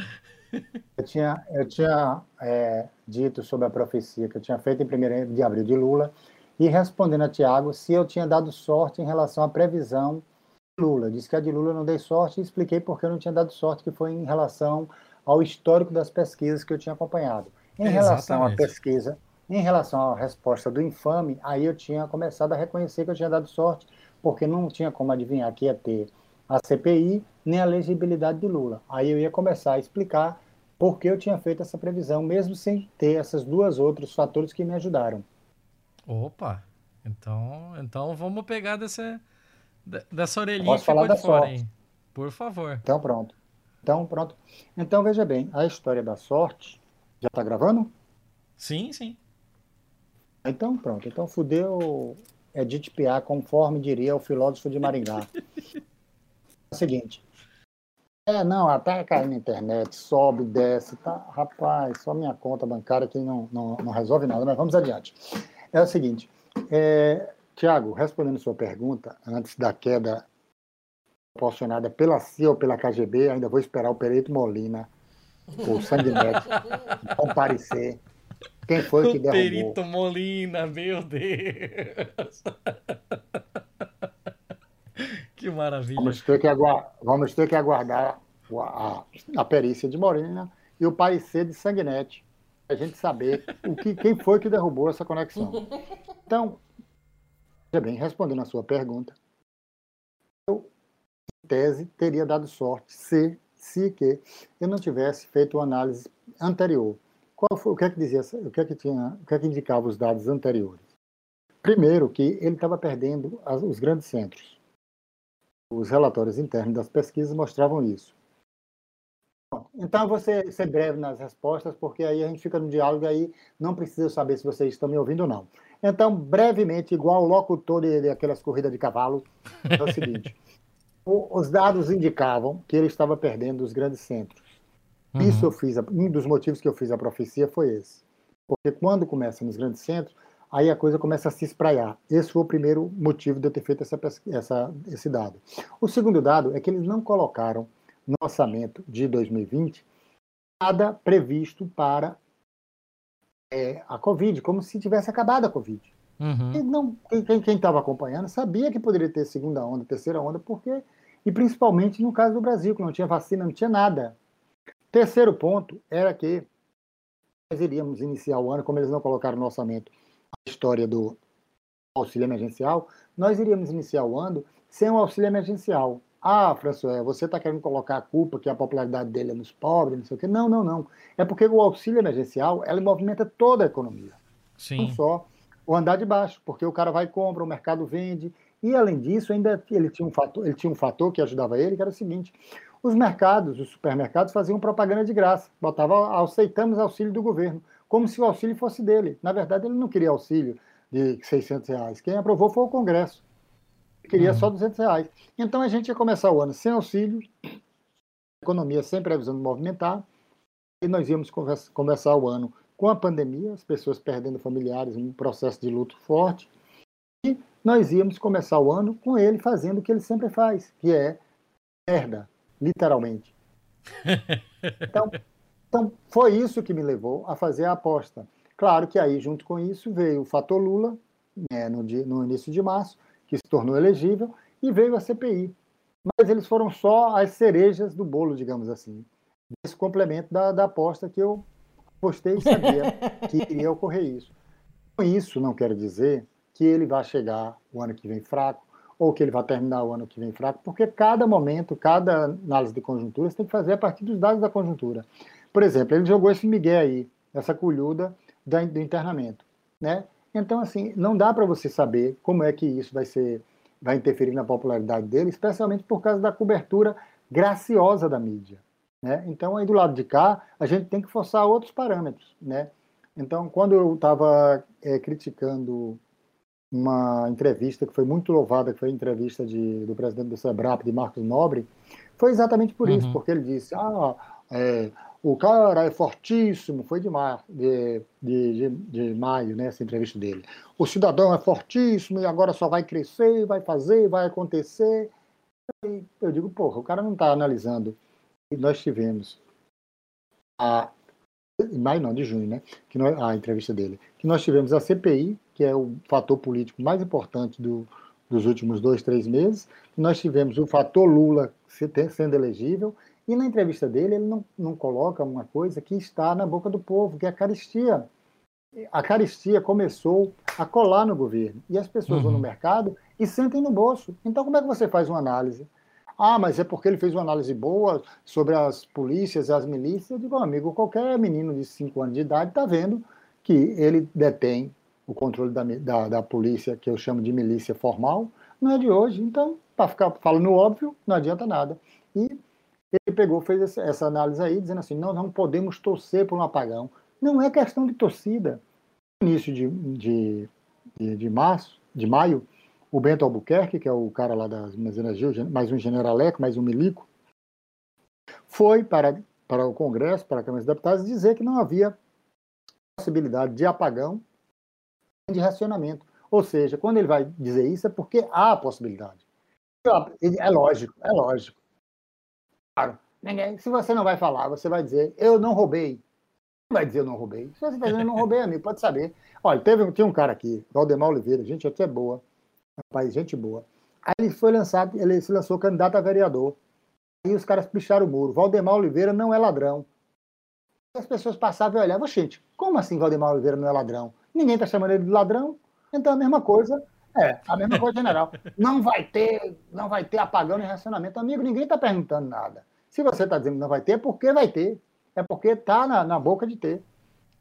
Eu tinha, eu tinha é, dito sobre a profecia que eu tinha feito em 1 de abril de Lula e respondendo a Tiago se eu tinha dado sorte em relação à previsão de Lula. Disse que a de Lula eu não dei sorte e expliquei porque eu não tinha dado sorte, que foi em relação ao histórico das pesquisas que eu tinha acompanhado. Em Exatamente. relação à pesquisa, em relação à resposta do infame, aí eu tinha começado a reconhecer que eu tinha dado sorte, porque não tinha como adivinhar que ia ter a CPI nem a legibilidade de Lula. Aí eu ia começar a explicar por que eu tinha feito essa previsão, mesmo sem ter esses dois outros fatores que me ajudaram. Opa! Então, então vamos pegar dessa, dessa orelhinha Posso falar da fora, sorte. Hein? Por favor. Então pronto. Então pronto. Então veja bem, a história da sorte já está gravando? Sim, sim. Então pronto, então fudeu Edith Piá, conforme diria o filósofo de Maringá. é o seguinte. É, não, até cair na internet, sobe, desce, tá? Rapaz, só minha conta bancária que não, não, não resolve nada, mas vamos adiante. É o seguinte, é, Tiago, respondendo sua pergunta, antes da queda proporcionada pela CIA ou pela KGB, ainda vou esperar o Pereito Molina, o Sanguinete, comparecer quem foi que o derrubou. Perito Molina, meu Deus. Que maravilha. Vamos ter que, aguardar, vamos ter que aguardar a, a, perícia de Molina e o parecer de Sanguinete, a gente saber o que, quem foi que derrubou essa conexão. Então, bem, respondendo a sua pergunta, eu, em tese, teria dado sorte se, se que eu não tivesse feito uma análise anterior. Qual foi, o que é que dizia, o que é que tinha, o que é que indicava os dados anteriores? Primeiro, que ele estava perdendo as, os grandes centros. Os relatórios internos das pesquisas mostravam isso. Então, eu vou ser, ser, breve nas respostas, porque aí a gente fica no diálogo e aí não precisa saber se vocês estão me ouvindo ou não. Então, brevemente, igual o locutor de, de aquelas corridas de cavalo, é o seguinte: o, os dados indicavam que ele estava perdendo os grandes centros. Uhum. Isso eu fiz, um dos motivos que eu fiz a profecia foi esse. Porque quando começa nos grandes centros, aí a coisa começa a se espraiar. Esse foi o primeiro motivo de eu ter feito essa, essa, esse dado. O segundo dado é que eles não colocaram no orçamento de 2020 nada previsto para é, a Covid, como se tivesse acabado a Covid. Uhum. E não, quem estava acompanhando sabia que poderia ter segunda onda, terceira onda, porque e principalmente no caso do Brasil, que não tinha vacina, não tinha nada. Terceiro ponto era que nós iríamos iniciar o ano, como eles não colocaram no orçamento a história do auxílio emergencial, nós iríamos iniciar o ano sem o auxílio emergencial. Ah, François, você está querendo colocar a culpa que a popularidade dele é nos pobres, não sei o quê. Não, não, não. É porque o auxílio emergencial, ela movimenta toda a economia. Sim. Não só o andar de baixo, porque o cara vai e compra, o mercado vende. E, além disso, ainda ele tinha um fator, ele tinha um fator que ajudava ele, que era o seguinte, os mercados, os supermercados faziam propaganda de graça, botava aceitamos auxílio do governo, como se o auxílio fosse dele. Na verdade, ele não queria auxílio de 600 reais. Quem aprovou foi o Congresso. Queria uhum. só 200 reais. Então a gente ia começar o ano sem auxílio, economia sem previsão de movimentar, e nós íamos começar o ano com a pandemia, as pessoas perdendo familiares, um processo de luto forte, e nós íamos começar o ano com ele fazendo o que ele sempre faz, que é merda, literalmente. Então, então, foi isso que me levou a fazer a aposta. Claro que aí, junto com isso, veio o fator Lula, né, no, dia, no início de março, que se tornou elegível, e veio a CPI. Mas eles foram só as cerejas do bolo, digamos assim, desse complemento da, da aposta que eu postei e sabia que iria ocorrer isso. Com isso, não quero dizer que ele vai chegar o ano que vem fraco, ou que ele vai terminar o ano que vem fraco, porque cada momento, cada análise de conjuntura, você tem que fazer a partir dos dados da conjuntura. Por exemplo, ele jogou esse migué aí, essa colhuda do internamento, né? Então, assim, não dá para você saber como é que isso vai ser, vai interferir na popularidade dele, especialmente por causa da cobertura graciosa da mídia, né? Então, aí do lado de cá, a gente tem que forçar outros parâmetros, né? Então, quando eu estava é, criticando uma entrevista que foi muito louvada, que foi a entrevista de, do presidente do SEBRAP, de Marcos Nobre, foi exatamente por isso, uhum. porque ele disse, ah, é, o cara é fortíssimo, foi de, mar, de, de, de, maio, né, essa entrevista dele. O cidadão é fortíssimo e agora só vai crescer, vai fazer, vai acontecer. E eu digo, porra, o cara não está analisando. E nós tivemos a em maio não, de junho, né? Que nós, a entrevista dele. Que nós tivemos a CPI, que é o fator político mais importante do, dos últimos dois, três meses. Nós tivemos o fator Lula sendo elegível. E na entrevista dele, ele não, não coloca uma coisa que está na boca do povo, que é a caristia. A caristia começou a colar no governo. E as pessoas uhum. vão no uhum. mercado e sentem no bolso. Então, como é que você faz uma análise? Ah, mas é porque ele fez uma análise boa sobre as polícias e as milícias. Eu digo, amigo, qualquer menino de 5 anos de idade está vendo que ele detém o controle da, da, da, polícia, que eu chamo de milícia formal, não é de hoje. Então, para ficar falando óbvio, não adianta nada. E pegou, fez essa, análise aí, dizendo assim: nós não podemos torcer por um apagão. Não é questão de torcida. No início de, de, de, de março, de maio, o Bento Albuquerque, que é o cara lá das Minas Energias, mais um generaleco, mais um milico, foi para, para o Congresso, para a Câmara dos Deputados, dizer que não havia possibilidade de apagão de racionamento. Ou seja, quando ele vai dizer isso é porque há possibilidade. É lógico, é lógico. Claro, ninguém, se você não vai falar, você vai dizer, eu não roubei. vai dizer eu não roubei. Se você está dizendo eu não roubei, amigo, pode saber. Olha, teve, tinha um cara aqui, Valdemar Oliveira, gente até boa, rapaz, gente boa. Aí ele foi lançado, ele se lançou candidato a vereador. Aí os caras picharam o muro. Valdemar Oliveira não é ladrão. As pessoas passavam e olhavam, gente, como assim Valdemar Oliveira não é ladrão? Ninguém está chamando ele de ladrão. Então a mesma coisa, é, a mesma coisa general. Não vai ter, não vai ter apagão e racionamento. Amigo, ninguém está perguntando nada. Se você está dizendo que não vai ter, é porque vai ter. É porque está na, na boca de ter.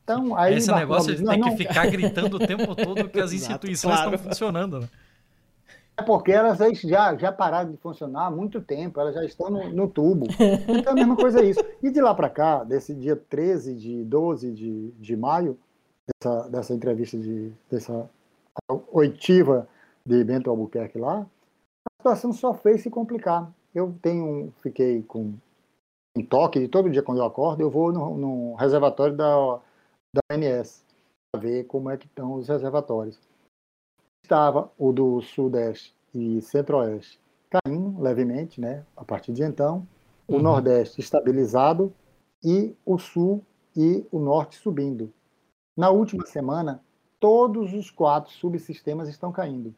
Então, aí, Esse negócio de ter não... que ficar gritando o tempo todo que as instituições claro. estão funcionando. Né? É porque elas já, já pararam de funcionar há muito tempo, elas já estão no, no tubo. Então a mesma coisa é isso. E de lá para cá, desse dia 13 de 12 de, de maio, dessa, dessa entrevista, de, dessa oitiva de Bento Albuquerque lá, a situação só fez se complicar. Eu tenho, fiquei com um toque de todo dia quando eu acordo, eu vou no, no reservatório da, da ONS para ver como é que estão os reservatórios estava o do Sudeste e Centro-Oeste caindo levemente, né, a partir de então, o uhum. Nordeste estabilizado e o Sul e o Norte subindo. Na última semana, todos os quatro subsistemas estão caindo.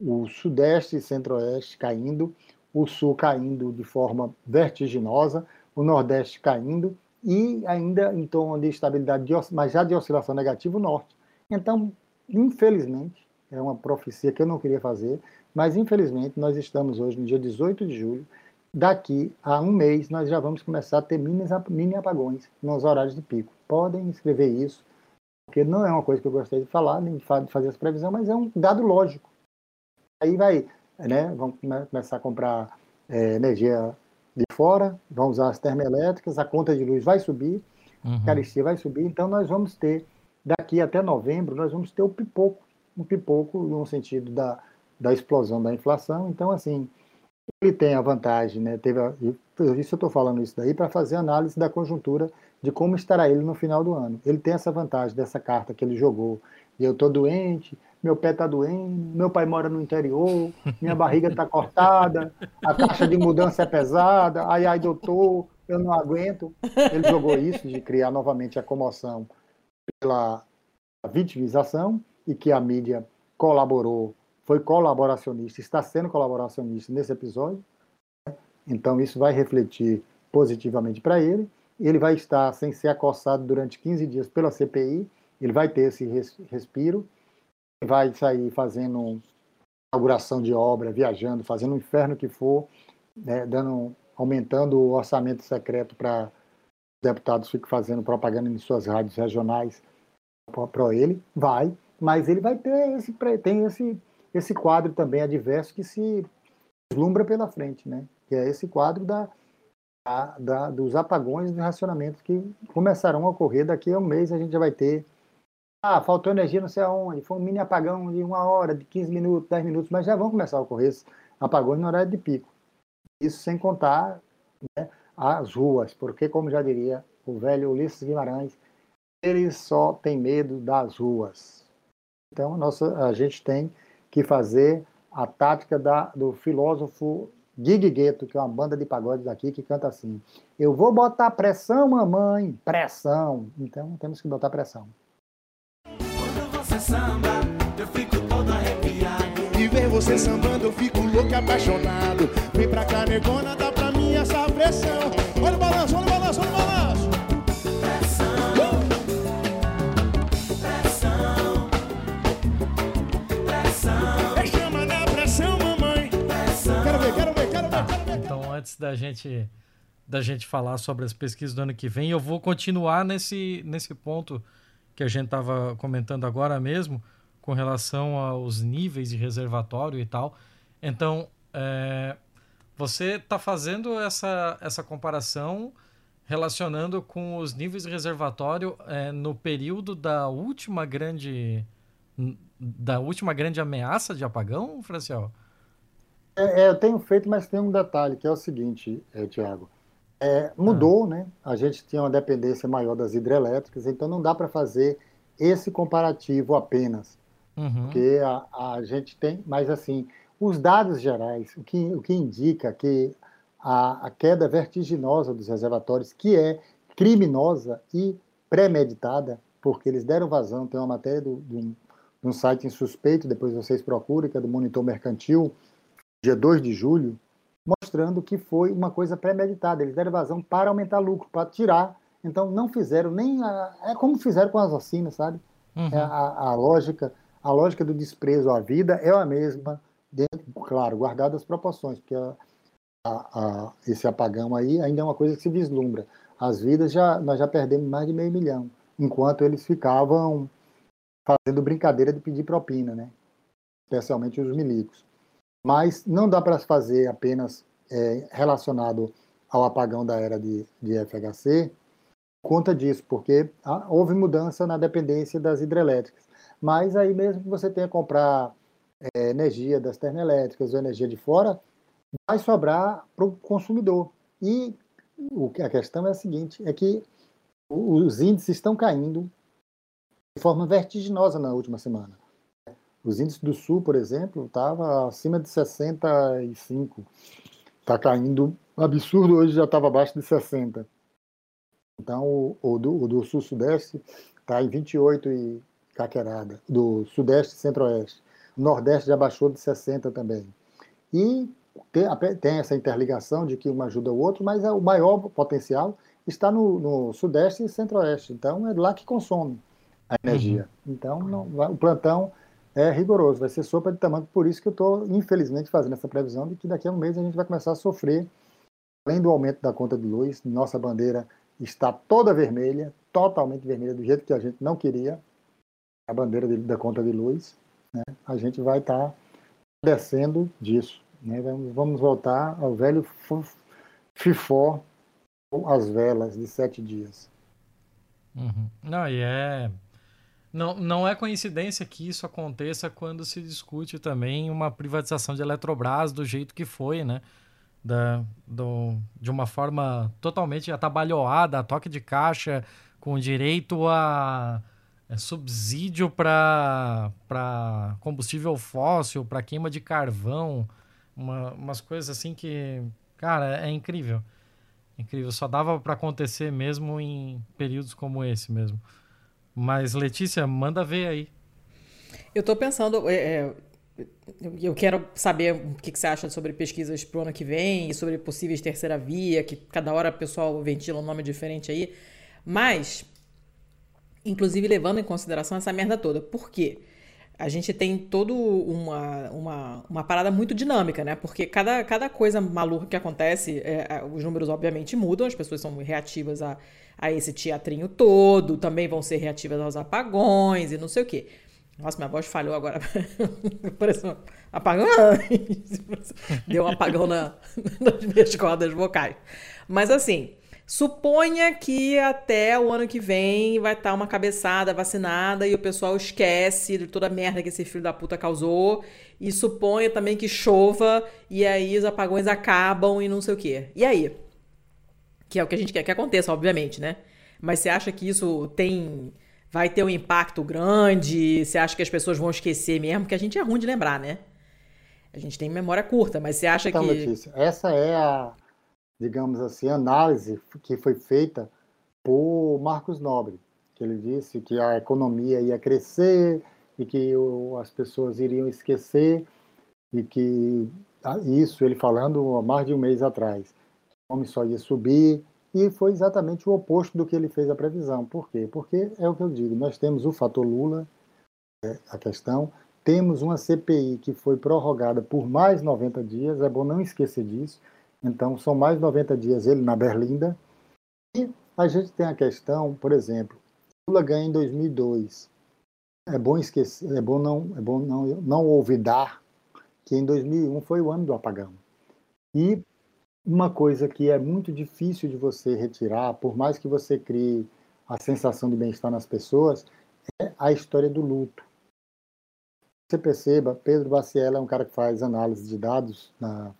O Sudeste e Centro-Oeste caindo, o Sul caindo de forma vertiginosa, o Nordeste caindo e ainda em tom de estabilidade, de, mas já de oscilação negativa, o Norte. Então, infelizmente, é uma profecia que eu não queria fazer, mas infelizmente nós estamos hoje no dia 18 de julho. Daqui a um mês nós já vamos começar a ter mini apagões nos horários de pico. Podem escrever isso, porque não é uma coisa que eu gostei de falar, nem de fazer essa previsão, mas é um dado lógico. Aí vai, né, vamos começar a comprar é, energia de fora, vão usar as termoelétricas, a conta de luz vai subir, uhum. a caristia vai subir, então nós vamos ter, daqui até novembro, nós vamos ter o pipoco um pipoco no sentido da, da explosão da inflação. Então, assim, ele tem a vantagem, né? Teve a, por isso eu estou falando isso daí para fazer análise da conjuntura de como estará ele no final do ano. Ele tem essa vantagem dessa carta que ele jogou. Eu estou doente, meu pé está doendo, meu pai mora no interior, minha barriga está cortada, a caixa de mudança é pesada, ai ai doutor, eu não aguento. Ele jogou isso de criar novamente a comoção pela vitimização e que a mídia colaborou, foi colaboracionista, está sendo colaboracionista nesse episódio. Né? Então isso vai refletir positivamente para ele. Ele vai estar sem ser acossado durante 15 dias pela CPI, ele vai ter esse respiro, vai sair fazendo inauguração de obra, viajando, fazendo o inferno que for, né, dando, aumentando o orçamento secreto para deputados fiquem fazendo propaganda em suas rádios regionais para ele, vai, mas ele vai ter esse, tem esse, esse quadro também adverso que se deslumbra pela frente, né? que é esse quadro da, da, dos apagões e racionamentos que começarão a ocorrer daqui a um mês a gente já vai ter ah, faltou energia não sei aonde, foi um mini apagão de uma hora, de 15 minutos, 10 minutos, mas já vão começar a ocorrer esses apagões no horário de pico. Isso sem contar né, as ruas, porque, como já diria o velho Ulisses Guimarães, eles só têm medo das ruas. Então, nossa, a gente tem que fazer a tática da, do filósofo Gig Gueto, que é uma banda de pagode daqui, que canta assim: Eu vou botar pressão, mamãe, pressão. Então, temos que botar pressão. Quando você samba, eu fico todo arrepiado. E ver você sambando, eu fico louco e apaixonado. Vem pra cá, negona, dá pra mim essa pressão. Da gente da gente falar sobre as pesquisas do ano que vem, eu vou continuar nesse, nesse ponto que a gente estava comentando agora mesmo, com relação aos níveis de reservatório e tal. Então, é, você está fazendo essa, essa comparação relacionando com os níveis de reservatório é, no período da última grande da última grande ameaça de apagão, Franciel? É, é, eu tenho feito, mas tem um detalhe, que é o seguinte, é, Tiago. É, mudou, ah. né? A gente tinha uma dependência maior das hidrelétricas, então não dá para fazer esse comparativo apenas. Uhum. Porque a, a gente tem, mas assim, os dados gerais, o que, o que indica que a, a queda vertiginosa dos reservatórios, que é criminosa e premeditada, porque eles deram vazão. Tem uma matéria do, do, de um site insuspeito, depois vocês procurem, que é do Monitor Mercantil, dia 2 de julho, mostrando que foi uma coisa premeditada. Eles deram vazão para aumentar lucro, para tirar. Então, não fizeram nem. A, é como fizeram com as vacinas, sabe? Uhum. É a, a, lógica, a lógica do desprezo à vida é a mesma, dentro, claro, guardado as proporções, porque a, a, esse apagão aí ainda é uma coisa que se vislumbra. As vidas já nós já perdemos mais de meio milhão, enquanto eles ficavam fazendo brincadeira de pedir propina, né? Especialmente os milicos. Mas não dá para fazer apenas é, relacionado ao apagão da era de, de FHC, conta disso, porque houve mudança na dependência das hidrelétricas. Mas aí mesmo que você tenha que comprar é, energia das termoelétricas ou energia de fora, vai sobrar para o consumidor. E o, a questão é a seguinte, é que os índices estão caindo de forma vertiginosa na última semana. Os índices do Sul, por exemplo, estava acima de 65. Está caindo absurdo, hoje já estava abaixo de 60. Então, o, o do, do Sul-Sudeste está em 28 e caquerada. Do Sudeste e Centro-Oeste. Nordeste já baixou de 60 também. E tem, tem, essa interligação de que um ajuda o outro, mas é, o maior potencial está no, no Sudeste e Centro-Oeste. Então, é lá que consome a energia. Uhum. Então, não, o plantão é rigoroso, vai ser sopa de tamanho. Por isso que eu estou, infelizmente, fazendo essa previsão de que daqui a um mês a gente vai começar a sofrer, além do aumento da conta de luz, nossa bandeira está toda vermelha, totalmente vermelha, do jeito que a gente não queria, a bandeira de, da conta de luz, né? a gente vai estar tá descendo disso. Né? Vamos voltar ao velho FIFO, as velas de sete dias. Uhum. Não, e é. Não, não é coincidência que isso aconteça quando se discute também uma privatização de Eletrobras do jeito que foi, né? Da, do, de uma forma totalmente atabalhoada, a toque de caixa, com direito a é, subsídio para combustível fóssil, para queima de carvão, uma, umas coisas assim que, cara, é incrível. Incrível, só dava para acontecer mesmo em períodos como esse mesmo. Mas, Letícia, manda ver aí. Eu tô pensando, é, é, eu quero saber o que, você acha sobre pesquisas pro ano que vem e sobre possíveis terceira via, que cada hora o pessoal ventila um nome diferente aí. Mas, inclusive levando em consideração essa merda toda. Por quê? A gente tem toda uma, uma, uma parada muito dinâmica, né? Porque cada, cada coisa maluca que acontece, é, é, os números obviamente mudam, as pessoas são reativas a, a esse teatrinho todo, também vão ser reativas aos apagões e não sei o quê. Nossa, minha voz falhou agora. Parece um apagão. Deu um apagão na, nas minhas cordas vocais. Mas assim, Suponha que até o ano que vem vai estar tá uma cabeçada vacinada e o pessoal esquece de toda a merda que esse filho da puta causou. E suponha também que chova e aí os apagões acabam e não sei o quê. E aí? Que é o que a gente quer que aconteça, obviamente, né? Mas você acha que isso tem. Vai ter um impacto grande? Você acha que as pessoas vão esquecer mesmo? Que a gente é ruim de lembrar, né? A gente tem memória curta, mas você acha então, que. Letícia, essa é a, digamos assim, análise que foi feita por Marcos Nobre, que ele disse que a economia ia crescer e que as pessoas iriam esquecer e que isso ele falando há mais de um mês atrás, o homem só ia subir e foi exatamente o oposto do que ele fez a previsão. Por quê? Porque é o que eu digo, nós temos o fator Lula, é a questão, temos uma CPI que foi prorrogada por mais 90 dias, é bom não esquecer disso, então, são mais de 90 dias ele na Berlinda. E a gente tem a questão, por exemplo, Lula ganha em 2002. É bom esquecer, é bom não, é bom não, não olvidar que em 2001 foi o ano do apagão. E uma coisa que é muito difícil de você retirar, por mais que você crie a sensação de bem-estar nas pessoas, é a história do luto. Você perceba, Pedro Baciela é um cara que faz análise de dados na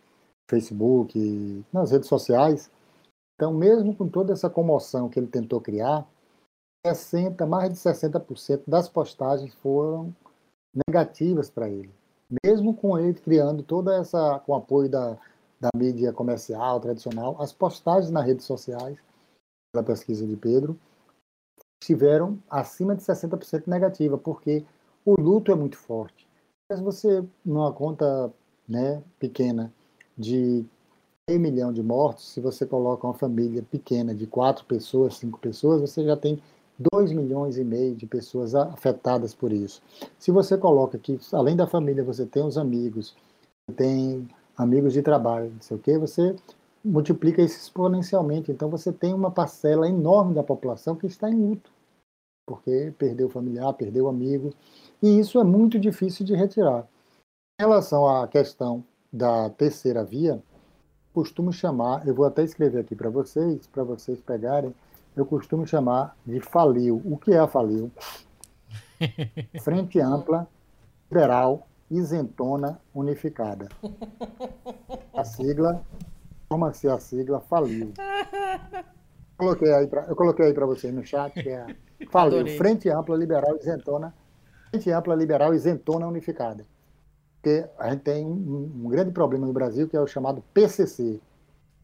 Facebook, nas redes sociais. Então, mesmo com toda essa comoção que ele tentou criar, 60, mais de 60% das postagens foram negativas para ele. Mesmo com ele criando toda essa, com apoio da, da mídia comercial, tradicional, as postagens nas redes sociais, da pesquisa de Pedro, estiveram acima de 60% negativa, porque o luto é muito forte. Mas você, numa conta né, pequena de meio milhão de mortos, se você coloca uma família pequena de quatro pessoas, cinco pessoas, você já tem 2 milhões e meio de pessoas afetadas por isso. Se você coloca que, além da família, você tem os amigos, tem amigos de trabalho, não sei o quê, você multiplica isso exponencialmente. Então você tem uma parcela enorme da população que está em luto, porque perdeu familiar, perdeu amigo, e isso é muito difícil de retirar. Em relação à questão da terceira via, costumo chamar, eu vou até escrever aqui para vocês, para vocês pegarem, eu costumo chamar de faliu. O que é a faliu? Frente ampla, liberal, isentona, unificada. A sigla, forma-se a sigla faliu. Coloquei aí pra, eu coloquei aí para vocês no chat, que é faliu. Adorei. Frente ampla, liberal, isentona, frente ampla, liberal, isentona, unificada. Porque a gente tem um, um grande problema no Brasil, que é o chamado PCC,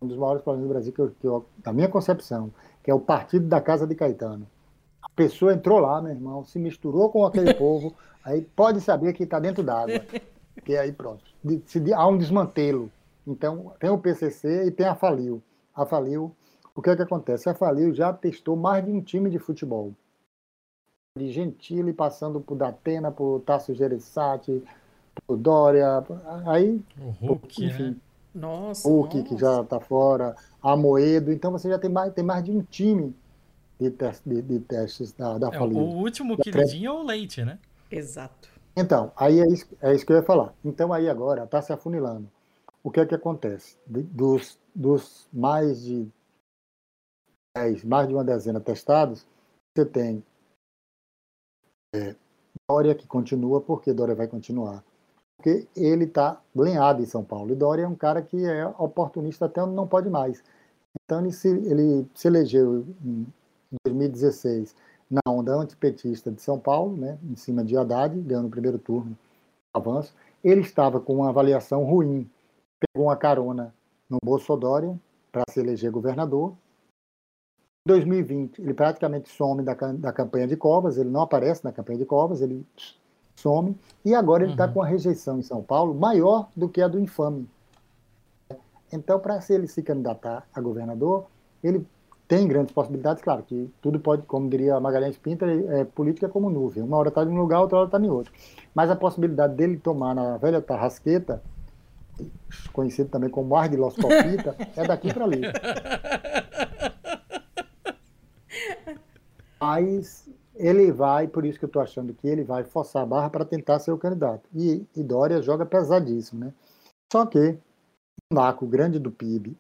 um dos maiores problemas do Brasil, que eu, que eu, da minha concepção, que é o Partido da Casa de Caetano. A pessoa entrou lá, meu irmão, se misturou com aquele povo, aí pode saber que está dentro d'água. Que aí pronto. Se, há um desmantelo. Então, tem o PCC e tem a Falil. A Falil, o que é que acontece? A Falil já testou mais de um time de futebol. De Gentili, passando por Datena, por Tasso Gereissati, por Dória, aí... O Hulk, enfim, né? Nossa, Hulk, nossa. que já está fora, Amoedo. Então você já tem mais, tem mais de um time de, de, de testes da, da é, O último queridinho é o Leite, né? Exato. Então, aí é isso, é isso que eu ia falar. Então aí agora está se afunilando. O que é que acontece? Dos, dos mais de 10, mais de uma dezena testados, você tem é, Dória que continua, porque Dória vai continuar porque ele está lenhado em São Paulo. E Dória é um cara que é oportunista até onde não pode mais. Então ele se, ele se elegeu em 2016 na onda antipetista de São Paulo, né, em cima de Haddad, ganhando o primeiro turno, avanço. Ele estava com uma avaliação ruim, pegou uma carona no Bolsonaro para se eleger governador. Em 2020, ele praticamente some da, da campanha de Covas, ele não aparece na campanha de Covas, ele some, e agora ele está uhum. com a rejeição em São Paulo maior do que a do infame. Então, para se ele se candidatar a governador, ele tem grandes possibilidades, claro, que tudo pode, como diria Magalhães Pinta, é, é política como nuvem. Uma hora está em um lugar, outra hora está em outro. Mas a possibilidade dele tomar na velha tarrasqueta, conhecido também como ar de Los Copita, é daqui para ali. Mas ele vai, por isso que eu estou achando que ele vai forçar a barra para tentar ser o candidato. E, e Dória joga pesadíssimo, né? Só que o naco grande do PIB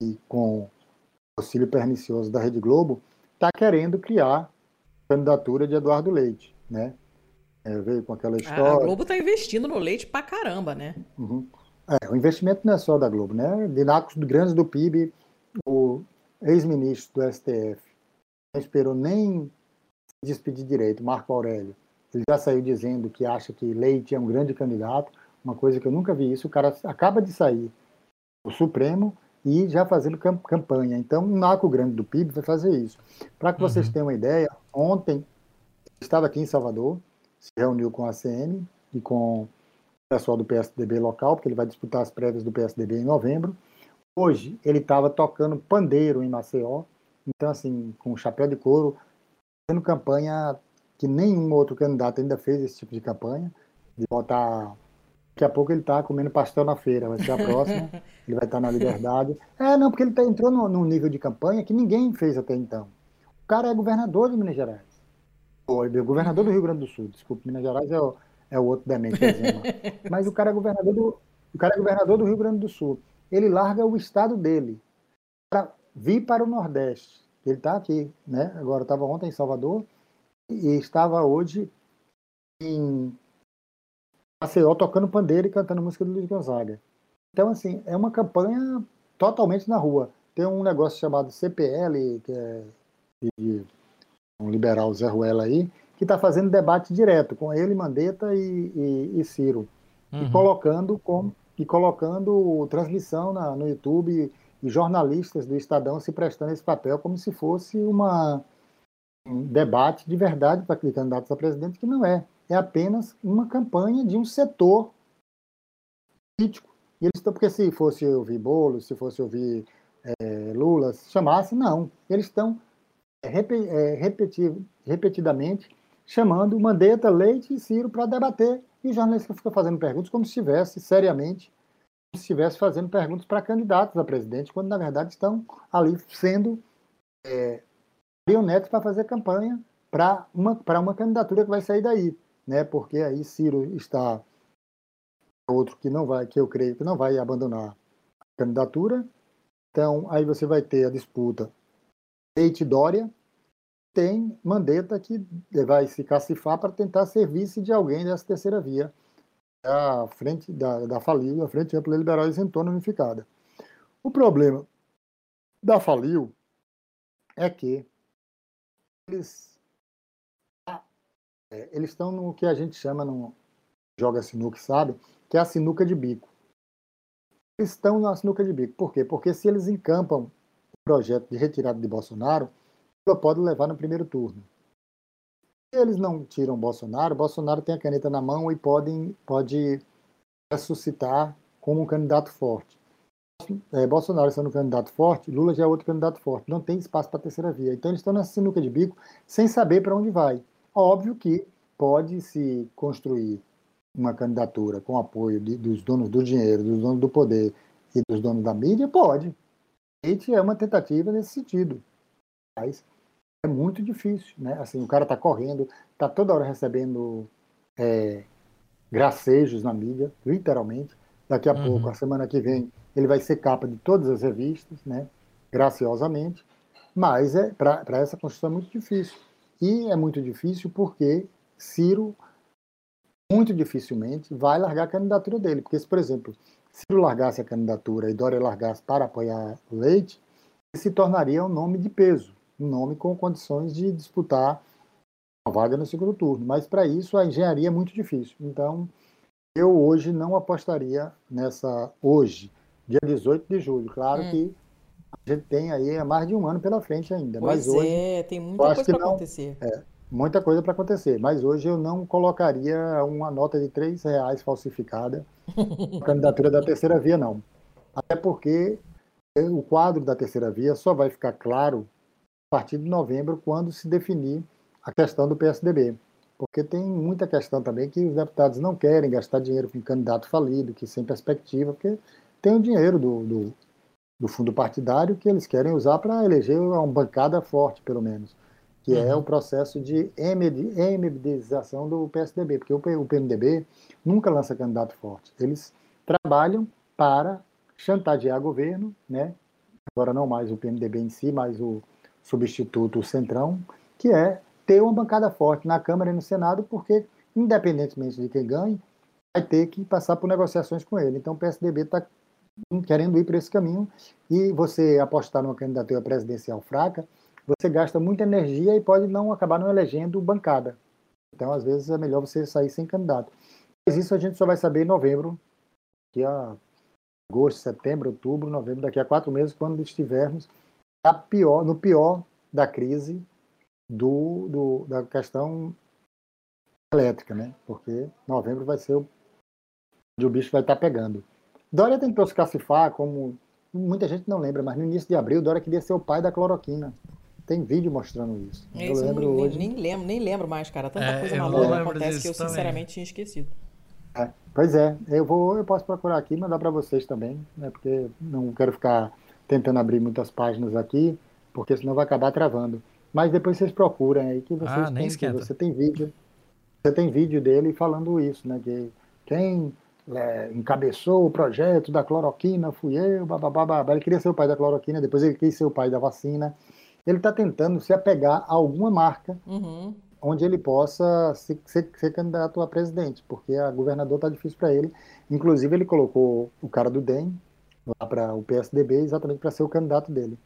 e com o auxílio pernicioso da Rede Globo está querendo criar a candidatura de Eduardo Leite, né? É, veio com aquela história. A Globo está investindo no leite pra caramba, né? Uhum. É, o investimento não é só da Globo, né? De nacos grandes do PIB, o ex-ministro do STF não esperou nem despedir direito, Marco Aurélio. Ele já saiu dizendo que acha que Leite é um grande candidato, uma coisa que eu nunca vi isso. O cara acaba de sair do Supremo e já fazendo campanha. Então, um naco grande do PIB vai fazer isso. Para que vocês uhum. tenham uma ideia, ontem estava aqui em Salvador, se reuniu com a CM e com o pessoal do PSDB local, porque ele vai disputar as prévias do PSDB em novembro. Hoje ele estava tocando pandeiro em Maceió, então assim, com chapéu de couro, fazendo campanha que nenhum outro candidato ainda fez esse tipo de campanha, de botar. Daqui a pouco ele está comendo pastel na feira, vai ser a próxima, ele vai estar tá na liberdade. É, não, porque ele tá, entrou num nível de campanha que ninguém fez até então. O cara é governador de Minas Gerais. Ou governador do Rio Grande do Sul, desculpa, Minas Gerais é o, é o outro demente. Mas o cara é governador do, o cara é governador do Rio Grande do Sul. Ele larga o estado dele para vir para o Nordeste ele está aqui, né? Agora estava ontem em Salvador e estava hoje em Maceió tocando pandeiro e cantando música do Luiz Gonzaga. Então, assim, é uma campanha totalmente na rua. Tem um negócio chamado CPL, que é de um liberal Zé Ruela aí, que está fazendo debate direto com ele, Mandetta e, e, e Ciro. Uhum. E colocando com, e colocando transmissão na, no YouTube e jornalistas do Estadão se prestando esse papel como se fosse uma, um debate de verdade para candidatos a presidente, que não é. É apenas uma campanha de um setor político. E eles estão, porque se fosse ouvir Boulos, se fosse ouvir é, Lula, se chamasse, não. Eles estão é, é repetir, repetidamente chamando Mandetta, Leite e Ciro para debater. E o jornalista fica fazendo perguntas como se estivesse seriamente, estivesse fazendo perguntas para candidatos a presidente, quando na verdade estão ali sendo é, para fazer campanha para uma, uma candidatura que vai sair daí. Né? Porque aí Ciro está outro que não vai, que eu creio que não vai abandonar a candidatura. Então, aí você vai ter a disputa Leite Dória, tem Mandetta que vai se cacifar para tentar ser vice de alguém dessa terceira via, a frente da, da Falil, a Frente Ampla Liberal Isentona Unificada. O problema da Falil é que eles, é, eles estão no que a gente chama, no joga sinuca, sabe? Que é a sinuca de bico. Eles estão na sinuca de bico. Por quê? Porque se eles encampam o projeto de retirada de Bolsonaro, pode levar no primeiro turno. Eles não tiram Bolsonaro, Bolsonaro tem a caneta na mão e podem, pode ressuscitar como um candidato forte. É, Bolsonaro sendo um candidato forte, Lula já é outro candidato forte. Não tem espaço para terceira via. Então eles estão nessa sinuca de bico sem saber para onde vai. Óbvio que pode se construir uma candidatura com apoio de, dos donos do dinheiro, dos donos do poder e dos donos da mídia, pode. Gente, é uma tentativa nesse sentido. Mas é muito difícil, né? Assim, o cara está correndo, está toda hora recebendo é, gracejos na mídia, literalmente. Daqui a uhum. pouco, a semana que vem, ele vai ser capa de todas as revistas, né? Graciosamente. Mas é para essa construção é muito difícil. E é muito difícil porque Ciro muito dificilmente vai largar a candidatura dele. Porque se, por exemplo, Ciro largasse a candidatura e Dória largasse para apoiar o Leite, ele se tornaria um nome de peso um nome com condições de disputar uma vaga no segundo turno. Mas para isso a engenharia é muito difícil. Então, eu hoje não apostaria nessa hoje, dia 18 de julho. Claro hum. que a gente tem aí mais de um ano pela frente ainda. Pois mas hoje, é, tem muita coisa para acontecer. É, muita coisa para acontecer. Mas hoje eu não colocaria uma nota de três reais falsificada na candidatura da terceira via, não. Até porque o quadro da terceira via só vai ficar claro partir de novembro, quando se definir a questão do PSDB. Porque tem muita questão também que os deputados não querem gastar dinheiro com um candidato falido, que sem perspectiva, porque tem o dinheiro do, do, do fundo partidário que eles querem usar para eleger uma bancada forte, pelo menos, que é uhum. é o processo de MBDização do PSDB, porque o PMDB nunca lança candidato forte. Eles trabalham para chantagear governo, né? agora não mais o PMDB em si, mas o, substituto Centrão, que é ter uma bancada forte na Câmara e no Senado, porque, independentemente de quem ganhe, vai ter que passar por negociações com ele. Então, o PSDB está querendo ir por esse caminho e você apostar numa candidatura presidencial fraca, você gasta muita energia e pode não acabar não elegendo bancada. Então, às vezes, é melhor você sair sem candidato. Mas isso a gente só vai saber em novembro, que a agosto, setembro, outubro, novembro, daqui a quatro meses, quando estivermos pior, no pior da crise do, do, da questão elétrica, né? Porque novembro vai ser o, onde o bicho vai estar tá pegando. Dória tentou se cacifar como muita gente não lembra, mas no início de abril Dória queria ser o pai da cloroquina. Tem vídeo mostrando isso. É, isso eu lembro nem, hoje. Nem lembro, nem lembro mais, cara. Tanta é, coisa maluca acontece que eu também. sinceramente tinha esquecido. É, pois é, eu vou, eu posso procurar aqui e mandar para vocês também, né? Porque não quero ficar tentando abrir muitas páginas aqui, porque senão vai acabar travando. Mas depois vocês procuram aí que vocês ah, têm, que você tem vídeo. Você tem vídeo dele falando isso, né? Que quem é, encabeçou o projeto da cloroquina fui eu, bababá. Ele queria ser o pai da cloroquina, depois ele quis ser o pai da vacina. Ele está tentando se apegar a alguma marca uhum. onde ele possa ser, ser, ser, candidato a presidente, porque a governador está difícil para ele. Inclusive, ele colocou o cara do DEM, lá para o PSDB exatamente para ser o candidato dele.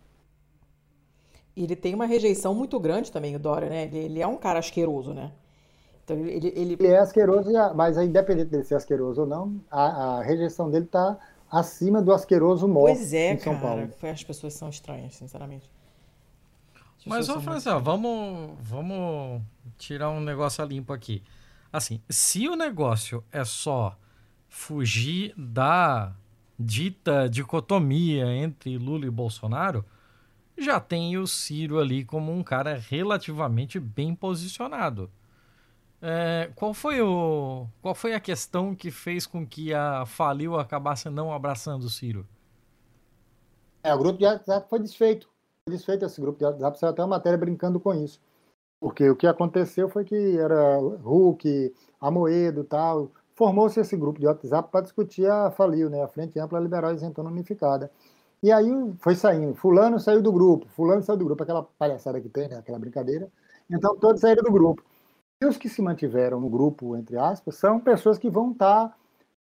E ele tem uma rejeição muito grande também, o Dória, né? Ele, ele é um cara asqueroso, né? Então ele, ele, ele... é asqueroso, mas independente dele ser asqueroso ou não, a, a rejeição dele está acima do asqueroso morto pois é, em São cara, Paulo. As pessoas são estranhas, sinceramente. Mas, ô, Franciel, vamos, vamos tirar um negócio limpo aqui. Assim, se o negócio é só fugir da dita dicotomia entre Lula e Bolsonaro, já tem o Ciro ali como um cara relativamente bem posicionado. É, qual foi o qual foi a questão que fez com que a Faliu acabasse não abraçando o Ciro? É, o grupo de WhatsApp foi desfeito. Foi desfeito esse grupo de WhatsApp, saiu até uma matéria brincando com isso. Porque o que aconteceu foi que era Hulk, Amoedo tal, formou-se esse grupo de WhatsApp para discutir a Faliu, né, a Frente Ampla Liberal Isentona Unificada. E aí foi saindo, fulano saiu do grupo, fulano saiu do grupo, aquela palhaçada que tem, né, aquela brincadeira. Então todos saíram do grupo. E os que se mantiveram no grupo, entre aspas, são pessoas que vão estar tá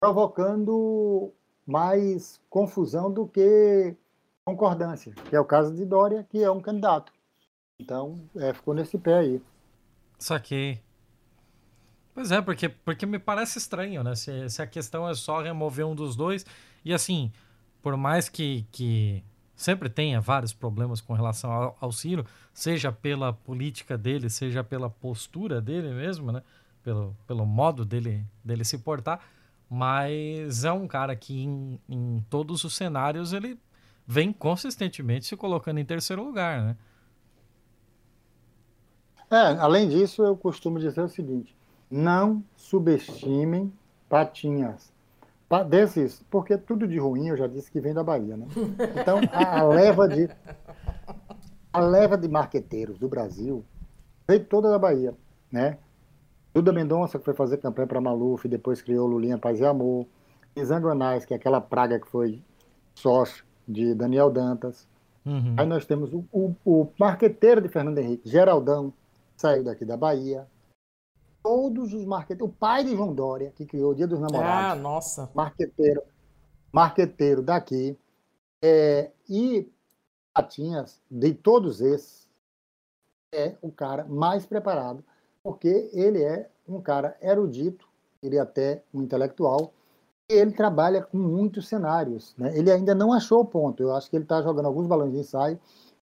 provocando mais confusão do que concordância, que é o caso de Dória, que é um candidato. Então, é, ficou nesse pé aí. Saquei. Pois é, porque, porque me parece estranho, né? Se, se a questão é só remover um dos dois. E assim, por mais que, que sempre tenha vários problemas com relação ao, ao Ciro, seja pela política dele, seja pela postura dele mesmo, né? Pelo, pelo modo dele, dele se portar, mas é um cara que em, em todos os cenários ele vem consistentemente se colocando em terceiro lugar, né? É, além disso, eu costumo dizer o seguinte: não subestimem patinhas. Desses, porque tudo de ruim eu já disse que vem da Bahia, né? Então a, a leva de a leva de marqueteiros do Brasil veio toda da Bahia, né? Duda Mendonça que foi fazer campanha para Maluf, e depois criou Lulinha Paz e Amor. Isandro Anais, que é aquela praga que foi sócio de Daniel Dantas. Uhum. Aí nós temos o, o, o marqueteiro de Fernando Henrique, Geraldão, saiu daqui da Bahia todos os marqueteiros. O pai de João Dória, que criou o Dia dos Namorados. Ah, nossa. Marqueteiro, marqueteiro daqui. É, e Patinhas, de todos esses, é o cara mais preparado, porque ele é um cara erudito, ele é até um intelectual, e ele trabalha com muitos cenários. Né? Ele ainda não achou o ponto. Eu acho que ele está jogando alguns balões de ensaio,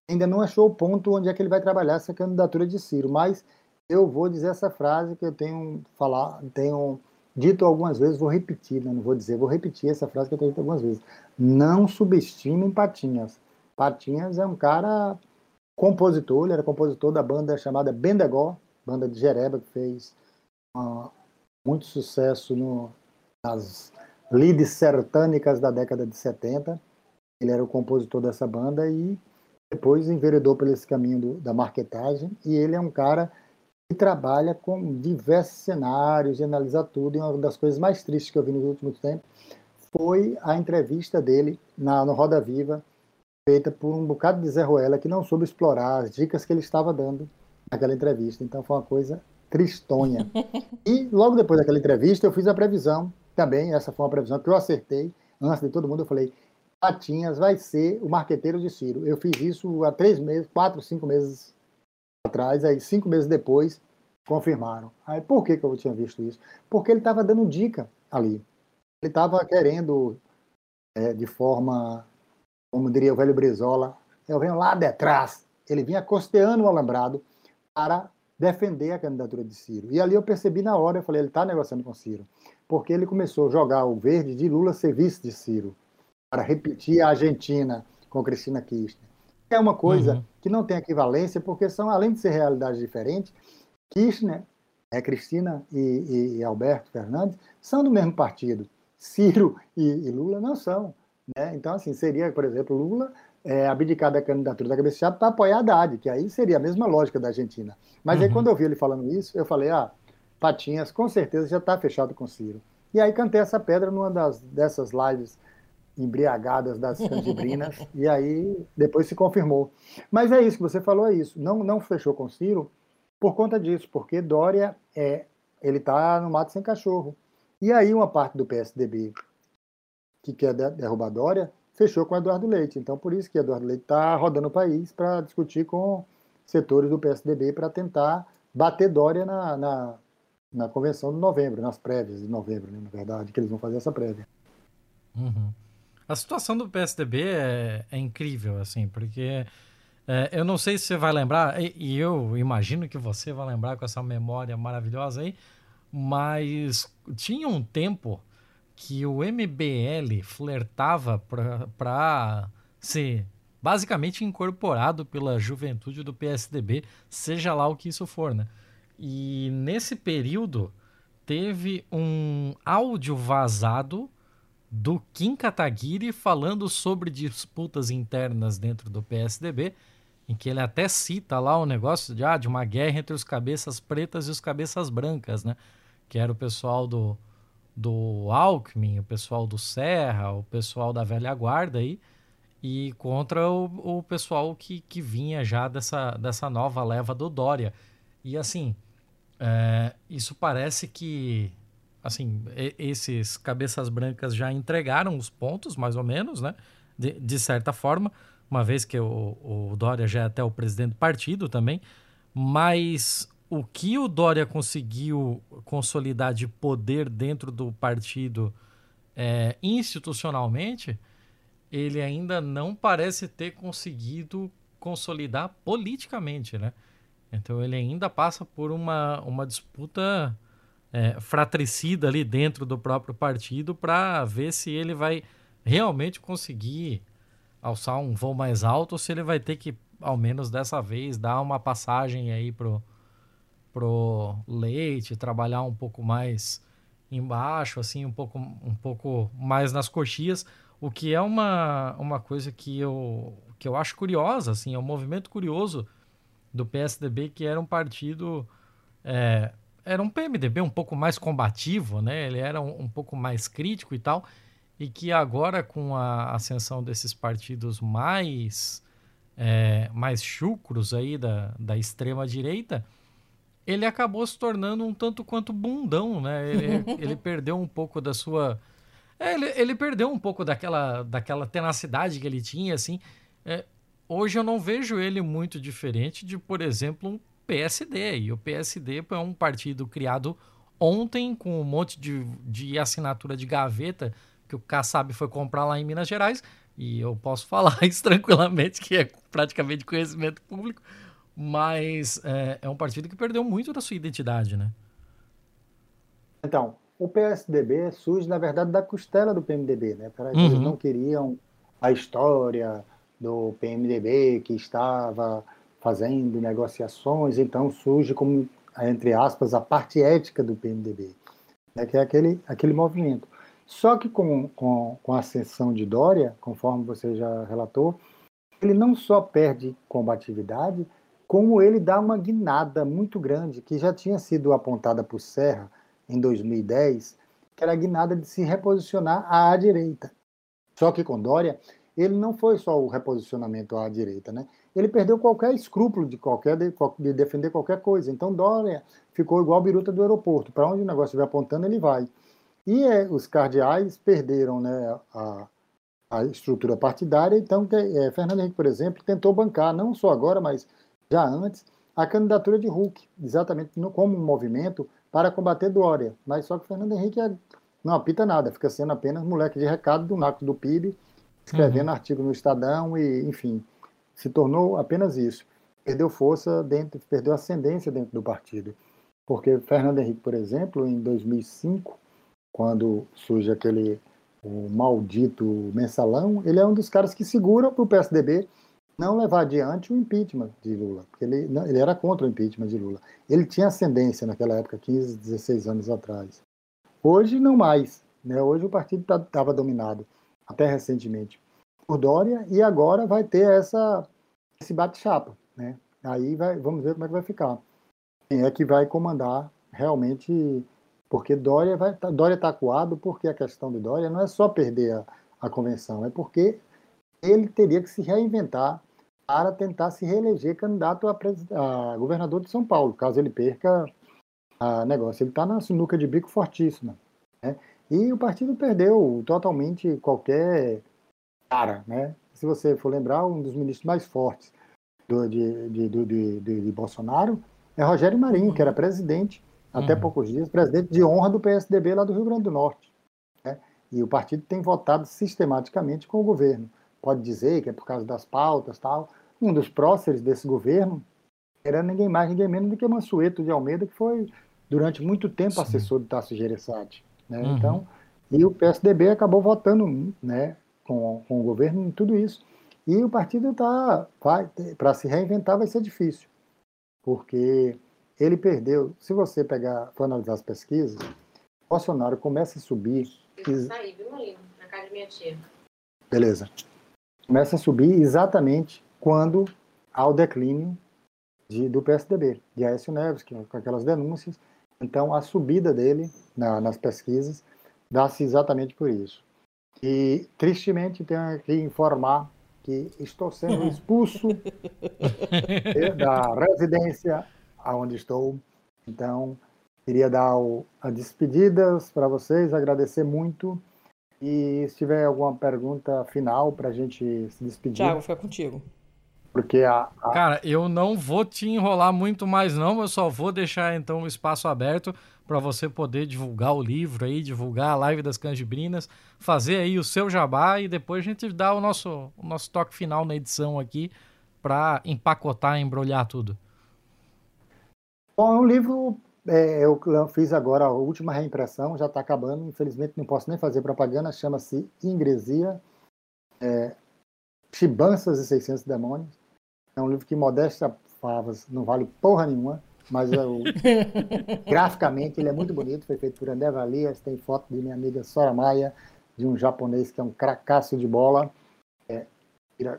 ainda não achou o ponto onde é que ele vai trabalhar essa candidatura de Ciro, mas eu vou dizer essa frase que eu tenho falar, tenho dito algumas vezes, vou repetir, né? não vou dizer, vou repetir essa frase que eu tenho dito algumas vezes. Não subestimem Patinhas. Patinhas é um cara compositor, ele era compositor da banda chamada Bendegó, banda de Jereba, que fez uh, muito sucesso no, nas leads sertânicas da década de 70. Ele era o compositor dessa banda e depois enveredou por esse caminho do, da marketagem. E ele é um cara trabalha com diversos cenários e analisa tudo. E uma das coisas mais tristes que eu vi nos últimos tempos foi a entrevista dele na, no Roda Viva, feita por um bocado de Zé Ruela, que não soube explorar as dicas que ele estava dando naquela entrevista. Então foi uma coisa tristonha. e logo depois daquela entrevista, eu fiz a previsão também. Essa foi uma previsão que eu acertei. Antes de todo mundo, eu falei: Patinhas vai ser o marqueteiro de Ciro. Eu fiz isso há três meses, quatro, cinco meses atrás, aí cinco meses depois confirmaram. Aí por que, que eu tinha visto isso? Porque ele estava dando dica ali. Ele estava querendo, é, de forma, como diria o velho Brizola, eu venho lá de trás. Ele vinha costeando o alambrado para defender a candidatura de Ciro. E ali eu percebi na hora, eu falei, ele está negociando com Ciro. Porque ele começou a jogar o verde de Lula ser vice de Ciro, para repetir a Argentina com Cristina Kirchner é uma coisa uhum. que não tem equivalência, porque são, além de ser realidades diferentes, Kirchner, é, Cristina e, e, Alberto Fernandes são do mesmo partido. Ciro e, e Lula não são. Né? Então, assim, seria, por exemplo, Lula é, abdicar da candidatura da cabeça para apoiar a Haddad, que aí seria a mesma lógica da Argentina. Mas uhum. aí, quando eu vi ele falando isso, eu falei, ah, Patinhas com certeza já está fechado com Ciro. E aí cantei essa pedra numa das, dessas lives embriagadas das canjibrinas, e aí depois se confirmou. Mas é isso que você falou, é isso. Não, não fechou com Ciro por conta disso, porque Dória é, ele está no mato sem cachorro. E aí uma parte do PSDB que quer derrubar Dória fechou com Eduardo Leite. Então por isso que Eduardo Leite está rodando o país para discutir com setores do PSDB para tentar bater Dória na, na, na, convenção de novembro, nas prévias de novembro, né, na verdade, que eles vão fazer essa prévia. Uhum. A situação do PSDB é, é incrível, assim, porque É, eu não sei se você vai lembrar, e, e, eu imagino que você vai lembrar com essa memória maravilhosa aí, mas tinha um tempo que o MBL flertava para ser basicamente incorporado pela juventude do PSDB, seja lá o que isso for, né? E nesse período teve um áudio vazado do Kim Kataguiri falando sobre disputas internas dentro do PSDB, em que ele até cita lá o negócio de, ah, de uma guerra entre os cabeças pretas e os cabeças brancas, né? Que era o pessoal do, do Alckmin, o pessoal do Serra, o pessoal da velha guarda aí, e contra o, o pessoal que, que vinha já dessa, dessa nova leva do Dória. E assim, é, isso parece que assim esses cabeças brancas já entregaram os pontos, mais ou menos, né? De, de certa forma, uma vez que o, o Dória já é até o presidente do partido também, mas o que o Dória conseguiu consolidar de poder dentro do partido é, institucionalmente, ele ainda não parece ter conseguido consolidar politicamente, né? Então ele ainda passa por uma, uma disputa é, fratricida ali dentro do próprio partido para ver se ele vai realmente conseguir alçar um voo mais alto ou se ele vai ter que, ao menos dessa vez, dar uma passagem aí pro, pro leite, trabalhar um pouco mais embaixo, assim, um pouco, um pouco mais nas coxias, o que é uma, uma coisa que eu, que eu acho curiosa, assim, é um movimento curioso do PSDB, que era um partido. É, era um PMDB um pouco mais combativo, né? Ele era um, um, pouco mais crítico e tal, e que agora com a ascensão desses partidos mais é, mais chucros aí da, da extrema direita, ele acabou se tornando um tanto quanto bundão, né? Ele, ele perdeu um pouco da sua é, ele, ele perdeu um pouco daquela, daquela tenacidade que ele tinha, assim. É, hoje eu não vejo ele muito diferente de, por exemplo, um PSD. E o PSD é um partido criado ontem com um monte de, de assinatura de gaveta que o Kassab foi comprar lá em Minas Gerais. E eu posso falar isso tranquilamente, que é praticamente conhecimento público. Mas é, é um partido que perdeu muito da sua identidade, né? Então, o PSDB surge, na verdade, da costela do PMDB, né? Uhum. Eles não queriam a história, do PMDB que estava fazendo negociações, então surge como, entre aspas, a parte ética do PMDB, né, que é aquele, aquele movimento. Só que com, com, com a ascensão de Dória, conforme você já relatou, ele não só perde combatividade, como ele dá uma guinada muito grande, que já tinha sido apontada por Serra em 2010, que era a guinada de se reposicionar à direita. Só que com Dória, ele não foi só o reposicionamento à direita, né? Ele perdeu qualquer escrúpulo de, qualquer, de, de defender qualquer coisa. Então Dória ficou igual a biruta do aeroporto. Para onde o negócio estiver apontando, ele vai. E é, os cardeais perderam né, a, a estrutura partidária. Então, é, Fernando Henrique, por exemplo, tentou bancar, não só agora, mas já antes, a candidatura de Hulk, exatamente no, como um movimento para combater Dória. Mas só que Fernando Henrique é, não apita nada, fica sendo apenas moleque de recado do NACO do PIB escrevendo uhum. artigo no Estadão e, enfim, se tornou apenas isso. Perdeu força dentro, perdeu ascendência dentro do partido. Porque Fernando Henrique, por exemplo, em 2005, quando surge aquele o maldito mensalão, ele é um dos caras que segura para o PSDB não levar adiante o impeachment de Lula, porque ele, ele era contra o impeachment de Lula. Ele tinha ascendência naquela época, 15, 16 anos atrás. Hoje, não mais. Né? Hoje o partido estava tá, dominado até recentemente, por Dória, e agora vai ter essa, esse bate-chapa. Né? Aí vai, vamos ver como é que vai ficar. Quem é que vai comandar realmente, porque Dória vai tá, Dória está acuado, porque a questão de Dória não é só perder a, a convenção, é porque ele teria que se reinventar para tentar se reeleger candidato a, a governador de São Paulo, caso ele perca a negócio. Ele está na sinuca de bico fortíssima. Né? E o partido perdeu totalmente qualquer cara, né? Se você for lembrar, um dos ministros mais fortes do, de, de, de, de, Bolsonaro é Rogério Marinho, que era presidente, até uhum. poucos dias, presidente de honra do PSDB lá do Rio Grande do Norte. Né? E o partido tem votado sistematicamente com o governo. Pode dizer que é por causa das pautas tal, um dos próceres desse governo era ninguém mais, ninguém menos do que Mansueto de Almeida, que foi durante muito tempo Sim. assessor do Tasso Gereissati. Né? Uhum. Então, e o PSDB acabou votando né, com, com o governo em tudo isso. E o partido está, para se reinventar vai ser difícil, porque ele perdeu. Se você pegar, for analisar as pesquisas, Bolsonaro começa a subir. Eu saí, viu, Molino? Na casa de minha tia. Beleza. Começa a subir exatamente quando há o declínio de, do PSDB, de Aécio Neves, que, com aquelas denúncias. Então, a subida dele na, nas pesquisas dá-se exatamente por isso. E, tristemente, tenho que informar que estou sendo expulso da residência aonde estou. Então, queria dar o, as despedidas para vocês, agradecer muito. E se tiver alguma pergunta final para a gente se despedir. Tiago, fica contigo. Porque a, a, Cara, eu não vou te enrolar muito mais, não. Eu só vou deixar então o espaço aberto para você poder divulgar o livro aí, divulgar a live das canjibrinas, fazer aí o seu jabá e depois a gente dá o nosso, o nosso toque final na edição aqui para empacotar, embrulhar tudo. Bom, o livro é, eu fiz agora a última reimpressão, já está acabando. Infelizmente não posso nem fazer propaganda. Chama-se Ingresia, é, Chibanças e 600 Demônios. É um livro que, modesta favas, não vale porra nenhuma, mas é o... graficamente ele é muito bonito. Foi feito por André Valias. Tem foto de minha amiga Sora Maia, de um japonês que é um cracaço de bola, é,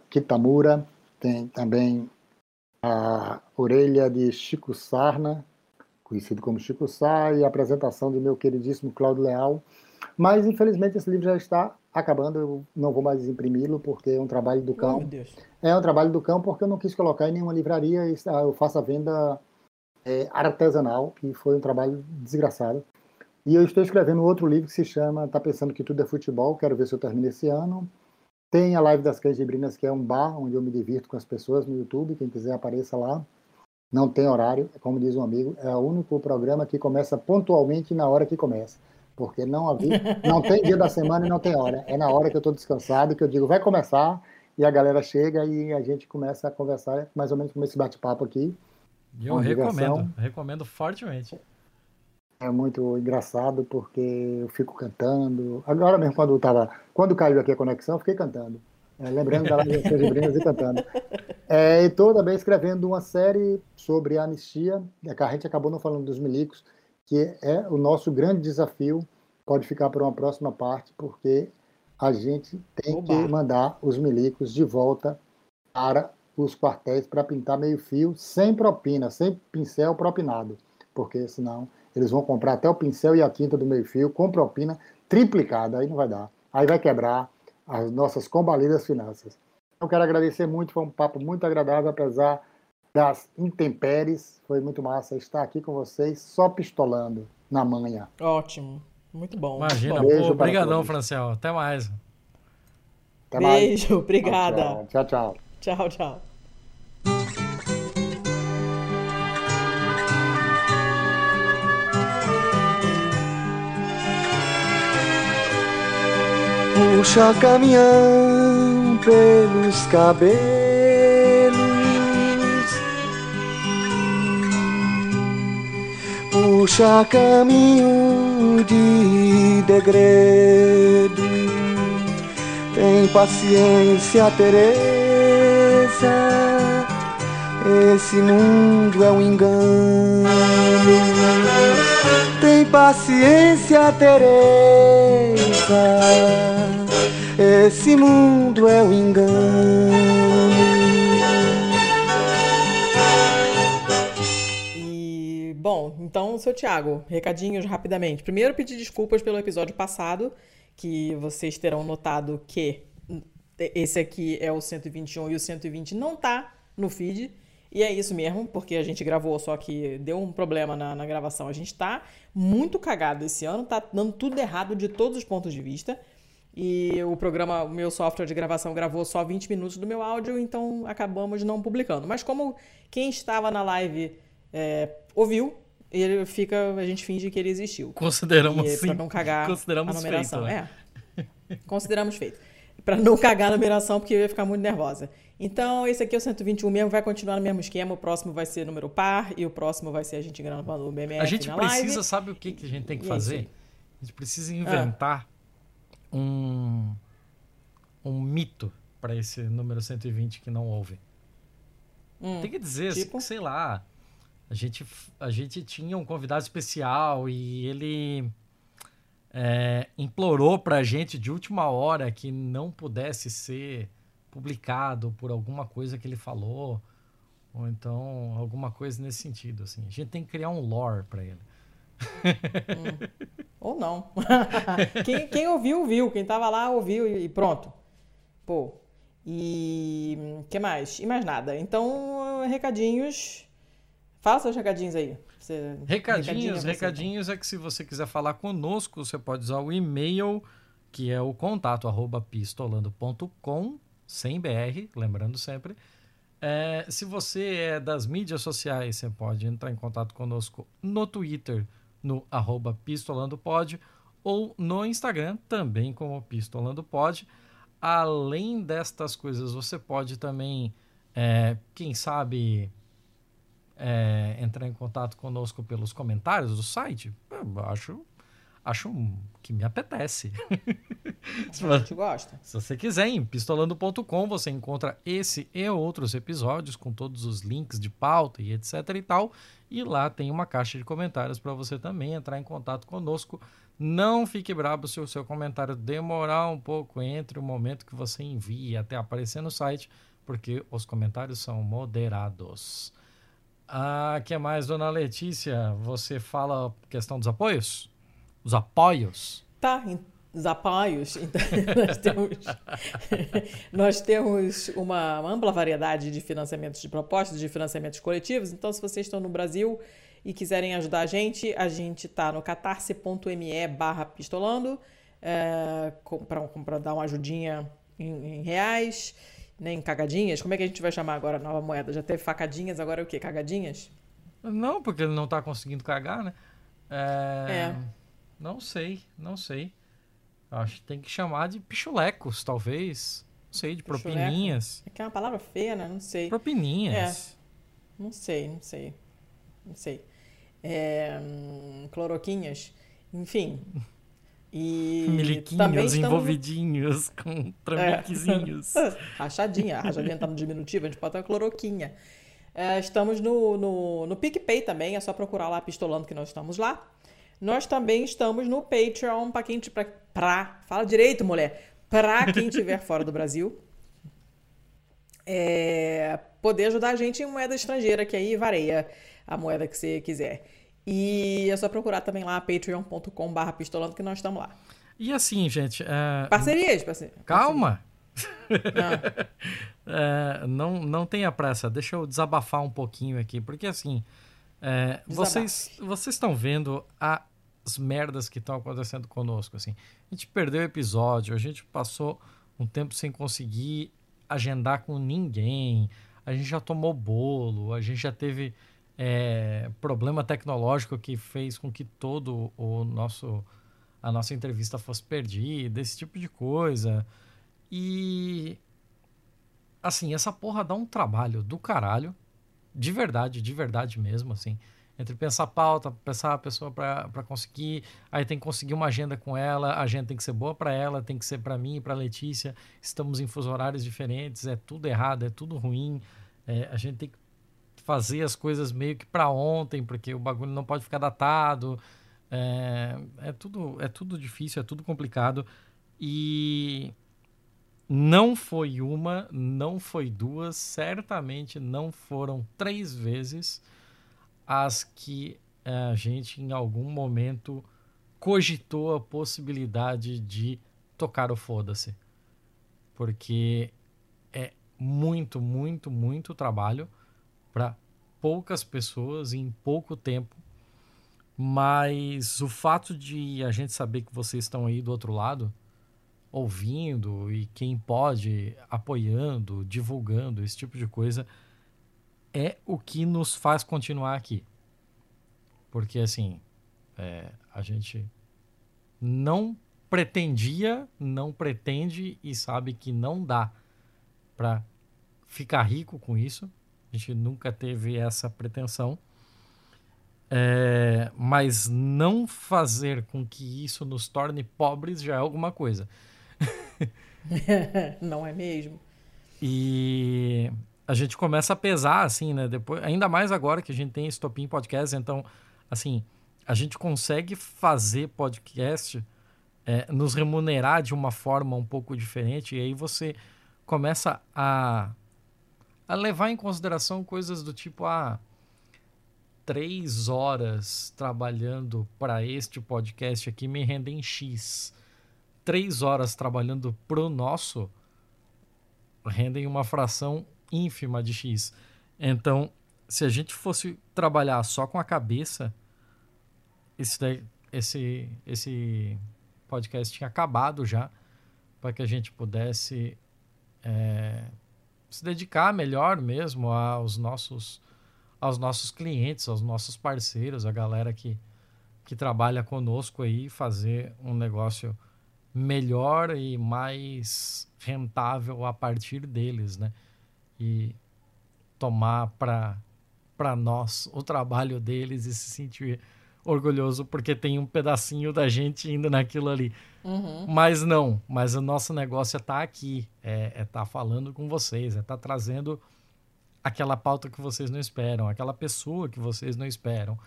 Kitamura. Tem também a orelha de Chico Sarna, conhecido como Chico Sá, e a apresentação de meu queridíssimo Cláudio Leal. Mas, infelizmente, esse livro já está acabando, eu não vou mais imprimi-lo, porque é um trabalho do cão. Oh, é um trabalho do cão, porque eu não quis colocar em nenhuma livraria, eu faço a venda é, artesanal, que foi um trabalho desgraçado. E eu estou escrevendo outro livro que se chama Tá Pensando Que Tudo é Futebol, quero ver se eu termino esse ano. Tem a Live das Cães Brinas, que é um bar onde eu me divirto com as pessoas no YouTube, quem quiser apareça lá. Não tem horário, como diz um amigo, é o único programa que começa pontualmente na hora que começa. Porque não havia, não tem dia da semana e não tem hora. É na hora que eu estou descansado que eu digo, vai começar, e a galera chega e a gente começa a conversar, mais ou menos como esse bate-papo aqui. Eu recomendo, recomendo fortemente. É muito engraçado porque eu fico cantando. Agora mesmo, quando tava, quando caiu aqui a conexão, eu fiquei cantando. É, lembrando da live e cantando. É, e estou também escrevendo uma série sobre a anistia, é que a gente acabou não falando dos milicos, que é o nosso grande desafio. Pode ficar para uma próxima parte, porque a gente tem Oba. que mandar os milicos de volta para os quartéis para pintar meio fio, sem propina, sem pincel propinado, porque senão eles vão comprar até o pincel e a tinta do meio fio com propina triplicada, aí não vai dar. Aí vai quebrar as nossas combalidas finanças. Eu quero agradecer muito, foi um papo muito agradável, apesar das intempéries. Foi muito massa estar aqui com vocês, só pistolando na manhã. Ótimo, muito bom. Imagina, beijo obrigadão, Franciel. Até mais. Até beijo, mais. obrigada. Tchau, tchau. Tchau, tchau. Puxa caminhão pelos cabelos Puxa caminho de degredo. Tem paciência, Teresa. Esse mundo é um engano. Tem paciência, Teresa. Esse mundo é um engano. Bom, então, seu Tiago, recadinhos rapidamente. Primeiro, pedir desculpas pelo episódio passado, que vocês terão notado que esse aqui é o 121 e o 120 não tá no feed. E é isso mesmo, porque a gente gravou, só que deu um problema na, na, gravação. A gente tá muito cagado esse ano, tá dando tudo errado de todos os pontos de vista. E o programa, o meu software de gravação gravou só 20 minutos do meu áudio, então acabamos não publicando. Mas como quem estava na live é, ouviu, ele fica, a gente finge que ele existiu. Consideramos e, sim. Pra não cagar Consideramos a numeração. Feito, é. Consideramos feito. Para não cagar a numeração, porque eu ia ficar muito nervosa. Então, esse aqui é o 121 mesmo, vai continuar no mesmo esquema. O próximo vai ser número par e o próximo vai ser a gente gravando o BMF A gente precisa, live. sabe o que, que a gente tem que E é isso fazer? A gente precisa inventar um, um mito para esse número 120 que não houve. Hum, Tem que dizer, tipo? sei lá, a gente, a gente tinha um convidado especial e ele é, implorou pra gente de última hora que não pudesse ser publicado por alguma coisa que ele falou, ou então alguma coisa nesse sentido, assim. A gente tem que criar um lore pra ele. Ou não. quem, quem ouviu, viu. Quem tava lá, ouviu e pronto. Pô. E. que mais? E mais nada. Então, recadinhos. Fala seus recadinhos aí. Você- Recadinhos, recadinhos é que se você quiser falar conosco, você pode usar o e-mail, que é o contato arroba pistolando.com, sem BR, lembrando sempre. É, se você é das mídias sociais, você pode entrar em contato conosco no Twitter, no arroba pistolandopod, ou no Instagram, também como pistolandopod. Além destas coisas, você pode também, é, quem sabe, é, entrar em contato conosco pelos comentários do site, eu acho, acho que me apetece. Se A vo- gente gosta. se você quiser, em pistolando.com você encontra esse e outros episódios com todos os links de pauta e etc e tal. E lá tem uma caixa de comentários para você também entrar em contato conosco. Não fique bravo se o seu comentário demorar um pouco entre o momento que você envia até aparecer no site, porque os comentários são moderados. Ah, que mais, dona Letícia? Você fala questão dos apoios? Os apoios? Tá, os apoios. Então, nós temos, nós temos uma ampla variedade de financiamentos de propostas, de financiamentos coletivos. Então, se vocês estão no Brasil e quiserem ajudar a gente, a gente tá no catarse.me barra pistolando é, para dar uma ajudinha em, em reais, né, em cagadinhas. Como é que a gente vai chamar agora a nova moeda? Já teve facadinhas, agora é o quê? Cagadinhas? Não, porque ele não tá conseguindo cagar, né? É, É. Não sei, não sei. Acho que tem que chamar de pichulecos, talvez. Não sei, de Pichuleco? propininhas. É que é uma palavra feia, né? Não sei. Propininhas. Não sei, não sei. Não sei. É, hum, cloroquinhas. Enfim. E Miliquinhos estamos... envolvidinhos com trambiquezinhos. Rachadinha. A rachadinha tá no diminutivo, a gente bota a cloroquinha. É, estamos no, no, no PicPay também, é só procurar lá Pistolando que nós estamos lá. Nós também estamos no Patreon, pra quem... Pra, pra, fala direito, mulher. Pra quem estiver fora do Brasil. É, poder ajudar a gente em moeda estrangeira, que aí varia a moeda que você quiser. E é só procurar também lá patreon.com.br pistolando que nós estamos lá. E assim, gente, é, Parcerias, parce- calma. parceria. É, não, não tenha pressa, deixa eu desabafar um pouquinho aqui, porque assim, é, vocês, vocês estão vendo as merdas que estão acontecendo conosco, assim. A gente perdeu o episódio, a gente passou um tempo sem conseguir agendar com ninguém, a gente já tomou bolo, a gente já teve é, problema tecnológico que fez com que todo o nosso a nossa entrevista fosse perdida, esse tipo de coisa. E assim, essa porra dá um trabalho do caralho, de verdade, de verdade mesmo, assim. Entre pensar pauta, pensar a pessoa pra conseguir, aí tem que conseguir uma agenda com ela, a agenda tem que ser boa pra ela, tem que ser pra mim e pra Letícia. Estamos em fuso horários diferentes, é tudo errado, é tudo ruim. É, a gente tem que fazer as coisas meio que pra ontem, porque o bagulho não pode ficar datado. É, é tudo é tudo difícil, é tudo complicado. E não foi uma, não foi duas, certamente não foram três vezes as que eh, a gente em algum momento cogitou a possibilidade de tocar o foda-se. Porque é muito, muito, muito trabalho para poucas pessoas em pouco tempo. Mas o fato de a gente saber que vocês estão aí do outro lado, ouvindo e quem pode apoiando, divulgando esse tipo de coisa é o que nos faz continuar aqui. Porque assim, é, a gente não pretendia, não pretende e sabe que não dá para ficar rico com isso. A gente nunca teve essa pretensão. É, mas não fazer com que isso nos torne pobres já é alguma coisa. não é mesmo? E a gente começa a pesar, assim, né? Depois, ainda mais agora que a gente tem Estopim Podcast, então, assim, a gente consegue fazer podcast, é, nos remunerar de uma forma um pouco diferente, e aí você começa a, a levar em consideração coisas do tipo, ah, três horas trabalhando para este podcast aqui me rendem X. Três horas trabalhando pro nosso rendem uma fração ínfima de X. Então, se a gente fosse trabalhar só com a cabeça, esse, esse, esse podcast tinha acabado já, para que a gente pudesse é, se dedicar melhor mesmo aos nossos aos nossos clientes, aos nossos parceiros, a galera que, que trabalha conosco aí, fazer um negócio melhor e mais rentável a partir deles, né? E tomar para nós o trabalho deles e se sentir orgulhoso porque tem um pedacinho da gente indo naquilo ali. Uhum. Mas não, mas o nosso negócio é estar tá aqui, é estar é tá falando com vocês, é estar tá trazendo aquela pauta que vocês não esperam, aquela pessoa que vocês não esperam.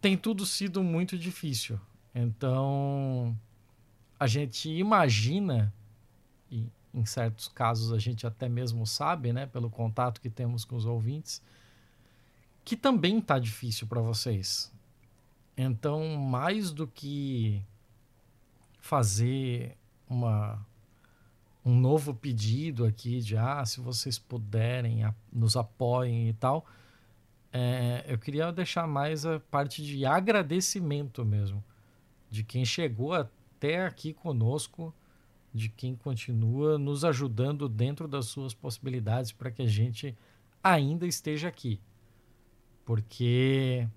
Tem tudo sido muito difícil. Então, a gente imagina, e em certos casos a gente até mesmo sabe, né, pelo contato que temos com os ouvintes, que também está difícil para vocês. Então, mais do que fazer uma um novo pedido aqui de ah, se vocês puderem, a, nos apoiem e tal. É, eu queria deixar mais a parte de agradecimento mesmo, de quem chegou até aqui conosco, de quem continua nos ajudando dentro das suas possibilidades para que a gente ainda esteja aqui. Porque,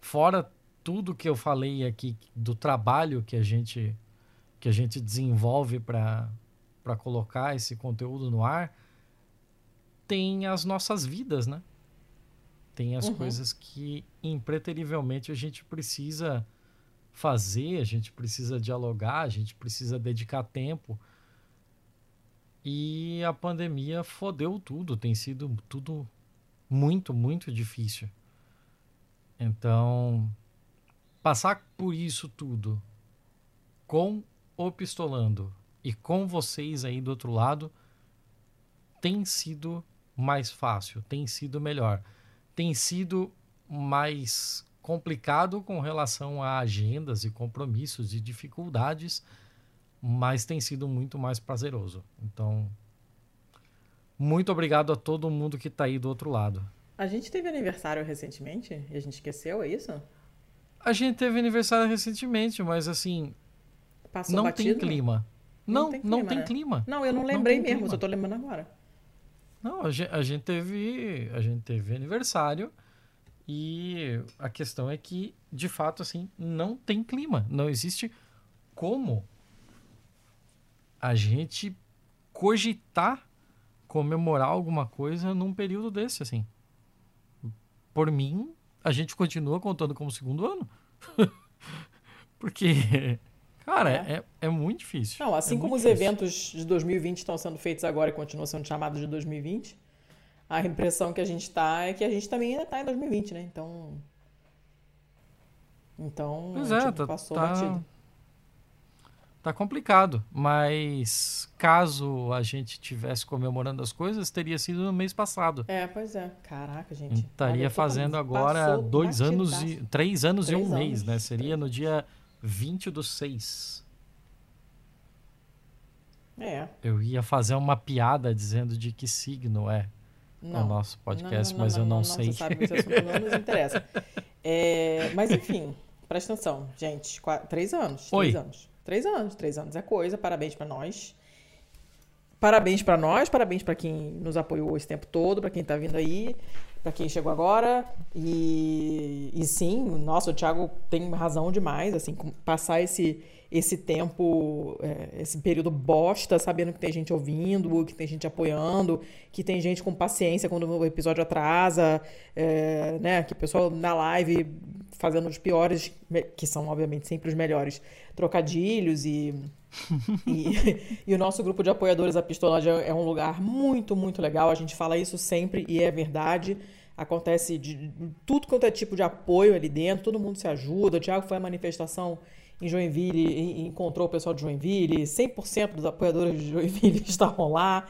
fora tudo que eu falei aqui do trabalho que a gente, que a gente desenvolve para para colocar esse conteúdo no ar, tem as nossas vidas, né? Tem as uhum. coisas que impreterivelmente a gente precisa fazer, a gente precisa dialogar, a gente precisa dedicar tempo. E a pandemia fodeu tudo, tem sido tudo muito, muito difícil. Então, passar por isso tudo com o Pistolando e com vocês aí do outro lado tem sido mais fácil, tem sido melhor. Tem sido mais complicado com relação a agendas e compromissos e dificuldades, mas tem sido muito mais prazeroso. Então, muito obrigado a todo mundo que está aí do outro lado. A gente teve aniversário recentemente e a gente esqueceu, é isso? A gente teve aniversário recentemente, mas assim, Passou não batido? tem clima. Não, não tem clima. Não, tem né? clima. não eu não lembrei não mesmo, clima. só tô lembrando agora. Não, a gente, a gente, teve. A gente teve aniversário. E a questão é que, de fato, assim, não tem clima. Não existe como a gente cogitar comemorar alguma coisa num período desse, assim. Por mim, a gente continua contando como segundo ano. Porque Cara, é. é, é muito difícil. Não, assim é como os difícil. eventos de 2020 estão sendo feitos agora e continuam sendo chamados de 2020, a impressão que a gente está é que a gente também ainda está em 2020, né? Então. Então, pois é, tipo, tá, passou tá, batido. Tá complicado, mas caso a gente tivesse comemorando as coisas, teria sido no mês passado. É, pois é. Caraca, gente. Estaria fazendo agora dois anos e três anos três e um anos, mês, né? Seria no dia 20 do 6. É. Eu ia fazer uma piada dizendo de que signo é não. o nosso podcast, não, não, mas eu não, sei. Você sabe que não nos interessa. É, mas enfim, presta atenção, gente. Quatro, três anos. Oi. Três anos. Três anos. Três anos é coisa. Parabéns para nós. Parabéns para nós, parabéns para quem nos apoiou esse tempo todo, para quem tá vindo aí para quem chegou agora. E, e sim, nossa, o Thiago tem razão demais, assim, passar esse, esse tempo, é, esse período bosta, sabendo que tem gente ouvindo, que tem gente apoiando, que tem gente com paciência quando o episódio atrasa, é, né? Que o pessoal na live fazendo os piores, que são obviamente sempre os melhores, trocadilhos e. e, e, o nosso grupo de apoiadores, a Pistolagem, é um lugar muito, muito legal. A gente fala isso sempre e é verdade. Acontece de tudo quanto é tipo de apoio ali dentro, todo mundo se ajuda. O Thiago foi à manifestação em Joinville encontrou o pessoal de Joinville, 100% dos apoiadores de Joinville estavam lá.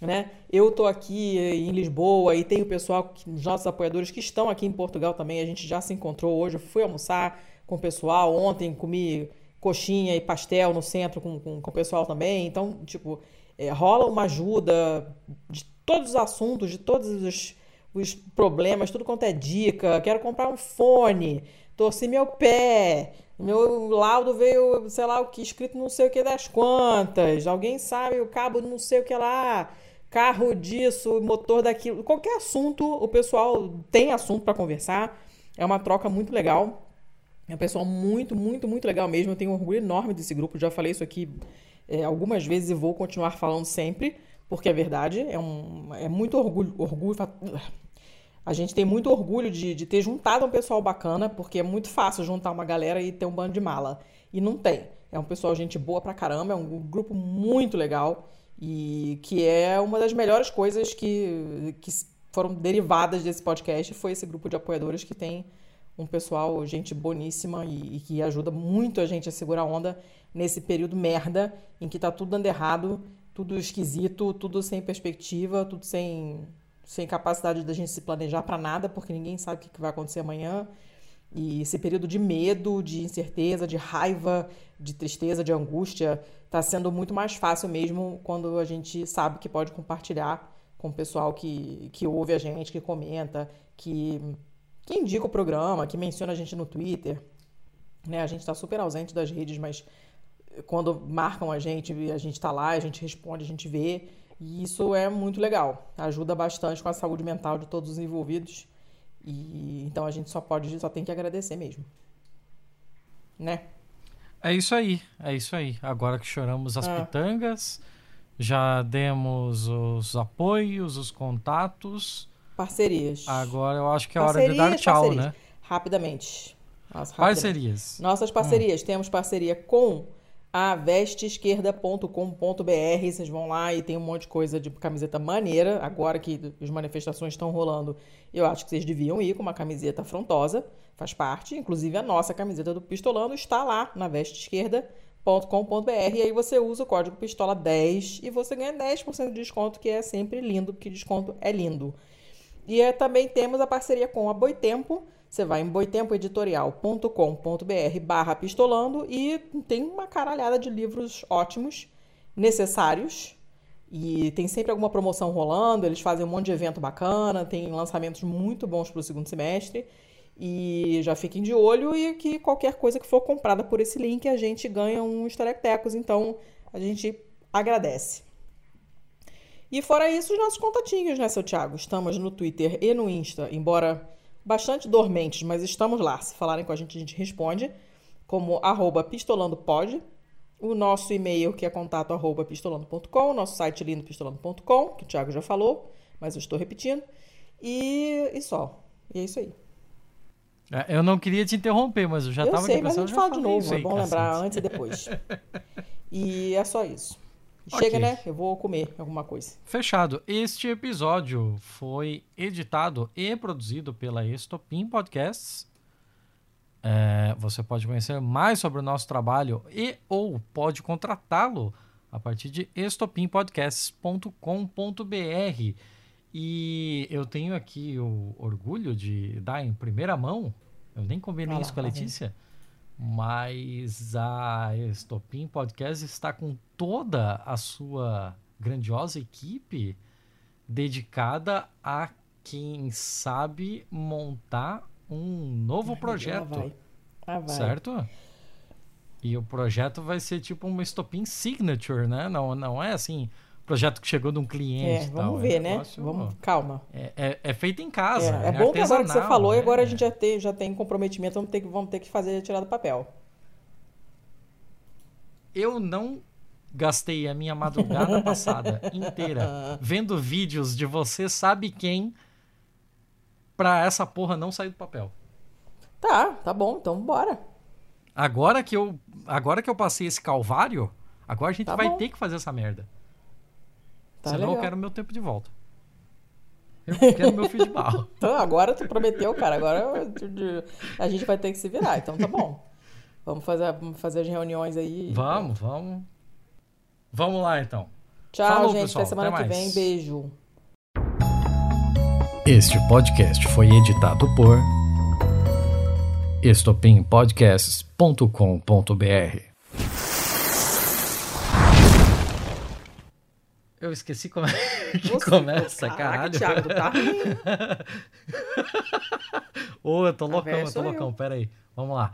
Né? Eu estou aqui em Lisboa e tem o pessoal, os nossos apoiadores que estão aqui em Portugal também. A gente já se encontrou hoje. Eu fui almoçar com o pessoal. Ontem comi coxinha e pastel no centro com, com, com o pessoal também. Então, tipo, é, rola uma ajuda de todos os assuntos, de todos os os problemas, tudo quanto é dica. Quero comprar um fone, torci meu pé, meu laudo veio, sei lá o que, escrito não sei o que das quantas. Alguém sabe o cabo não sei o que lá, carro disso, motor daquilo. Qualquer assunto, o pessoal tem assunto para conversar. É uma troca muito legal. É um pessoal muito, muito, muito legal mesmo. Eu tenho um orgulho enorme desse grupo. Já falei isso aqui é, algumas vezes e vou continuar falando sempre, porque é verdade. É, um, é muito orgulho, orgulho a gente tem muito orgulho de, de ter juntado um pessoal bacana, porque é muito fácil juntar uma galera e ter um bando de mala. E não tem. É um pessoal, gente boa pra caramba, é um grupo muito legal e que é uma das melhores coisas que, que foram derivadas desse podcast foi esse grupo de apoiadores que tem um pessoal, gente boníssima e, e, que ajuda muito a gente a segurar a onda nesse período merda em que tá tudo dando errado, tudo esquisito, tudo sem perspectiva, tudo sem sem capacidade da gente se planejar para nada, porque ninguém sabe o que vai acontecer amanhã. E esse período de medo, de incerteza, de raiva, de tristeza, de angústia, está sendo muito mais fácil mesmo quando a gente sabe que pode compartilhar com o pessoal que, que ouve a gente, que comenta, que, que indica o programa, que menciona a gente no Twitter. Né? A gente está super ausente das redes, mas quando marcam a gente, a gente está lá, a gente responde, a gente vê. E isso é muito legal, ajuda bastante com a saúde mental de todos os envolvidos. E então a gente só pode, só tem que agradecer mesmo. Né? É isso aí, é isso aí. Agora que choramos as ah. pitangas, já demos os apoios, os contatos. Parcerias. Agora eu acho que é hora de dar tchau, parcerias. né? Rapidamente. Nossa, rapidamente. Parcerias. Nossas parcerias. Hum. Temos parceria com a vesteesquerda.com.br. Vocês vão lá e tem um monte de coisa de camiseta maneira. Agora que as manifestações estão rolando, eu acho que vocês deviam ir com uma camiseta afrontosa. Faz parte. Inclusive, a nossa camiseta do Pistolando está lá na vesteesquerda.com.br. E aí você usa o código PISTOLA10 e você ganha 10% de desconto, que é sempre lindo, porque desconto é lindo. E é, também temos a parceria com a Boitempo você vai em boitempoeditorial.com.br barra pistolando e tem uma caralhada de livros ótimos, necessários. E tem sempre alguma promoção rolando, eles fazem um monte de evento bacana, tem lançamentos muito bons para o segundo semestre. E já fiquem de olho e que qualquer coisa que for comprada por esse link a gente ganha uns telectecos, então a gente agradece. E fora isso, os nossos contatinhos, né, seu Thiago? Estamos no Twitter e no Insta, embora bastante dormentes, mas estamos lá. Se falarem com a gente, a gente responde, como arroba pistolandopod. O nosso e-mail, que é contato arroba pistolando.com. O nosso site lindo pistolando.com, que o Thiago já falou, mas eu estou repetindo. E, e só. E é isso aí. É, eu não queria te interromper, mas eu já estava aqui pensando... Eu sei, mas a gente fala de novo. É bom lembrar antes e depois. e é só isso. Chega, okay. né? Eu vou comer alguma coisa. Fechado. Este episódio foi editado e produzido pela Estopim Podcasts. É, você pode conhecer mais sobre o nosso trabalho e ou pode contratá-lo a partir de estopimpodcasts.com.br. E eu tenho aqui o orgulho de dar em primeira mão, eu nem combinei isso com a Letícia, mas a Estopim Podcast está com toda a sua grandiosa equipe dedicada a quem sabe montar um novo projeto. Vai. Ah, vai. Certo? E o projeto vai ser tipo uma Estopim Signature, né? Não, não é assim projeto que chegou de um cliente. É, vamos tal. ver, é né? Vamos, calma. É, é, é, feito em casa. É, é bom que agora que você falou e agora a gente já tem, já tem comprometimento, vamos ter, que, vamos ter que fazer tirar do papel. eu não gastei a minha madrugada passada inteira vendo vídeos de você sabe quem pra essa porra não sair do papel. Tá, tá bom, então bora. Agora que eu, agora que eu passei esse calvário, agora a gente Tá vai bom. ter que fazer essa merda. Tá Senão eu legal. quero meu tempo de volta. Eu quero meu fio de barro. Então, agora tu prometeu, cara. Agora eu- a gente vai ter que se virar. Então tá bom. Vamos fazer, vamos fazer as reuniões aí. Vamos, vamos. Vamos lá então. Tchau, Falou, gente. pessoal. Até semana Até que vem. Beijo. Este podcast foi editado por estopimpodcasts.com.br. Eu esqueci como é que Você- começa, Caraca, caralho. Thiago, tá. Ô, eu tô A loucão, eu tô eu. loucão. Pera aí. Vamos lá.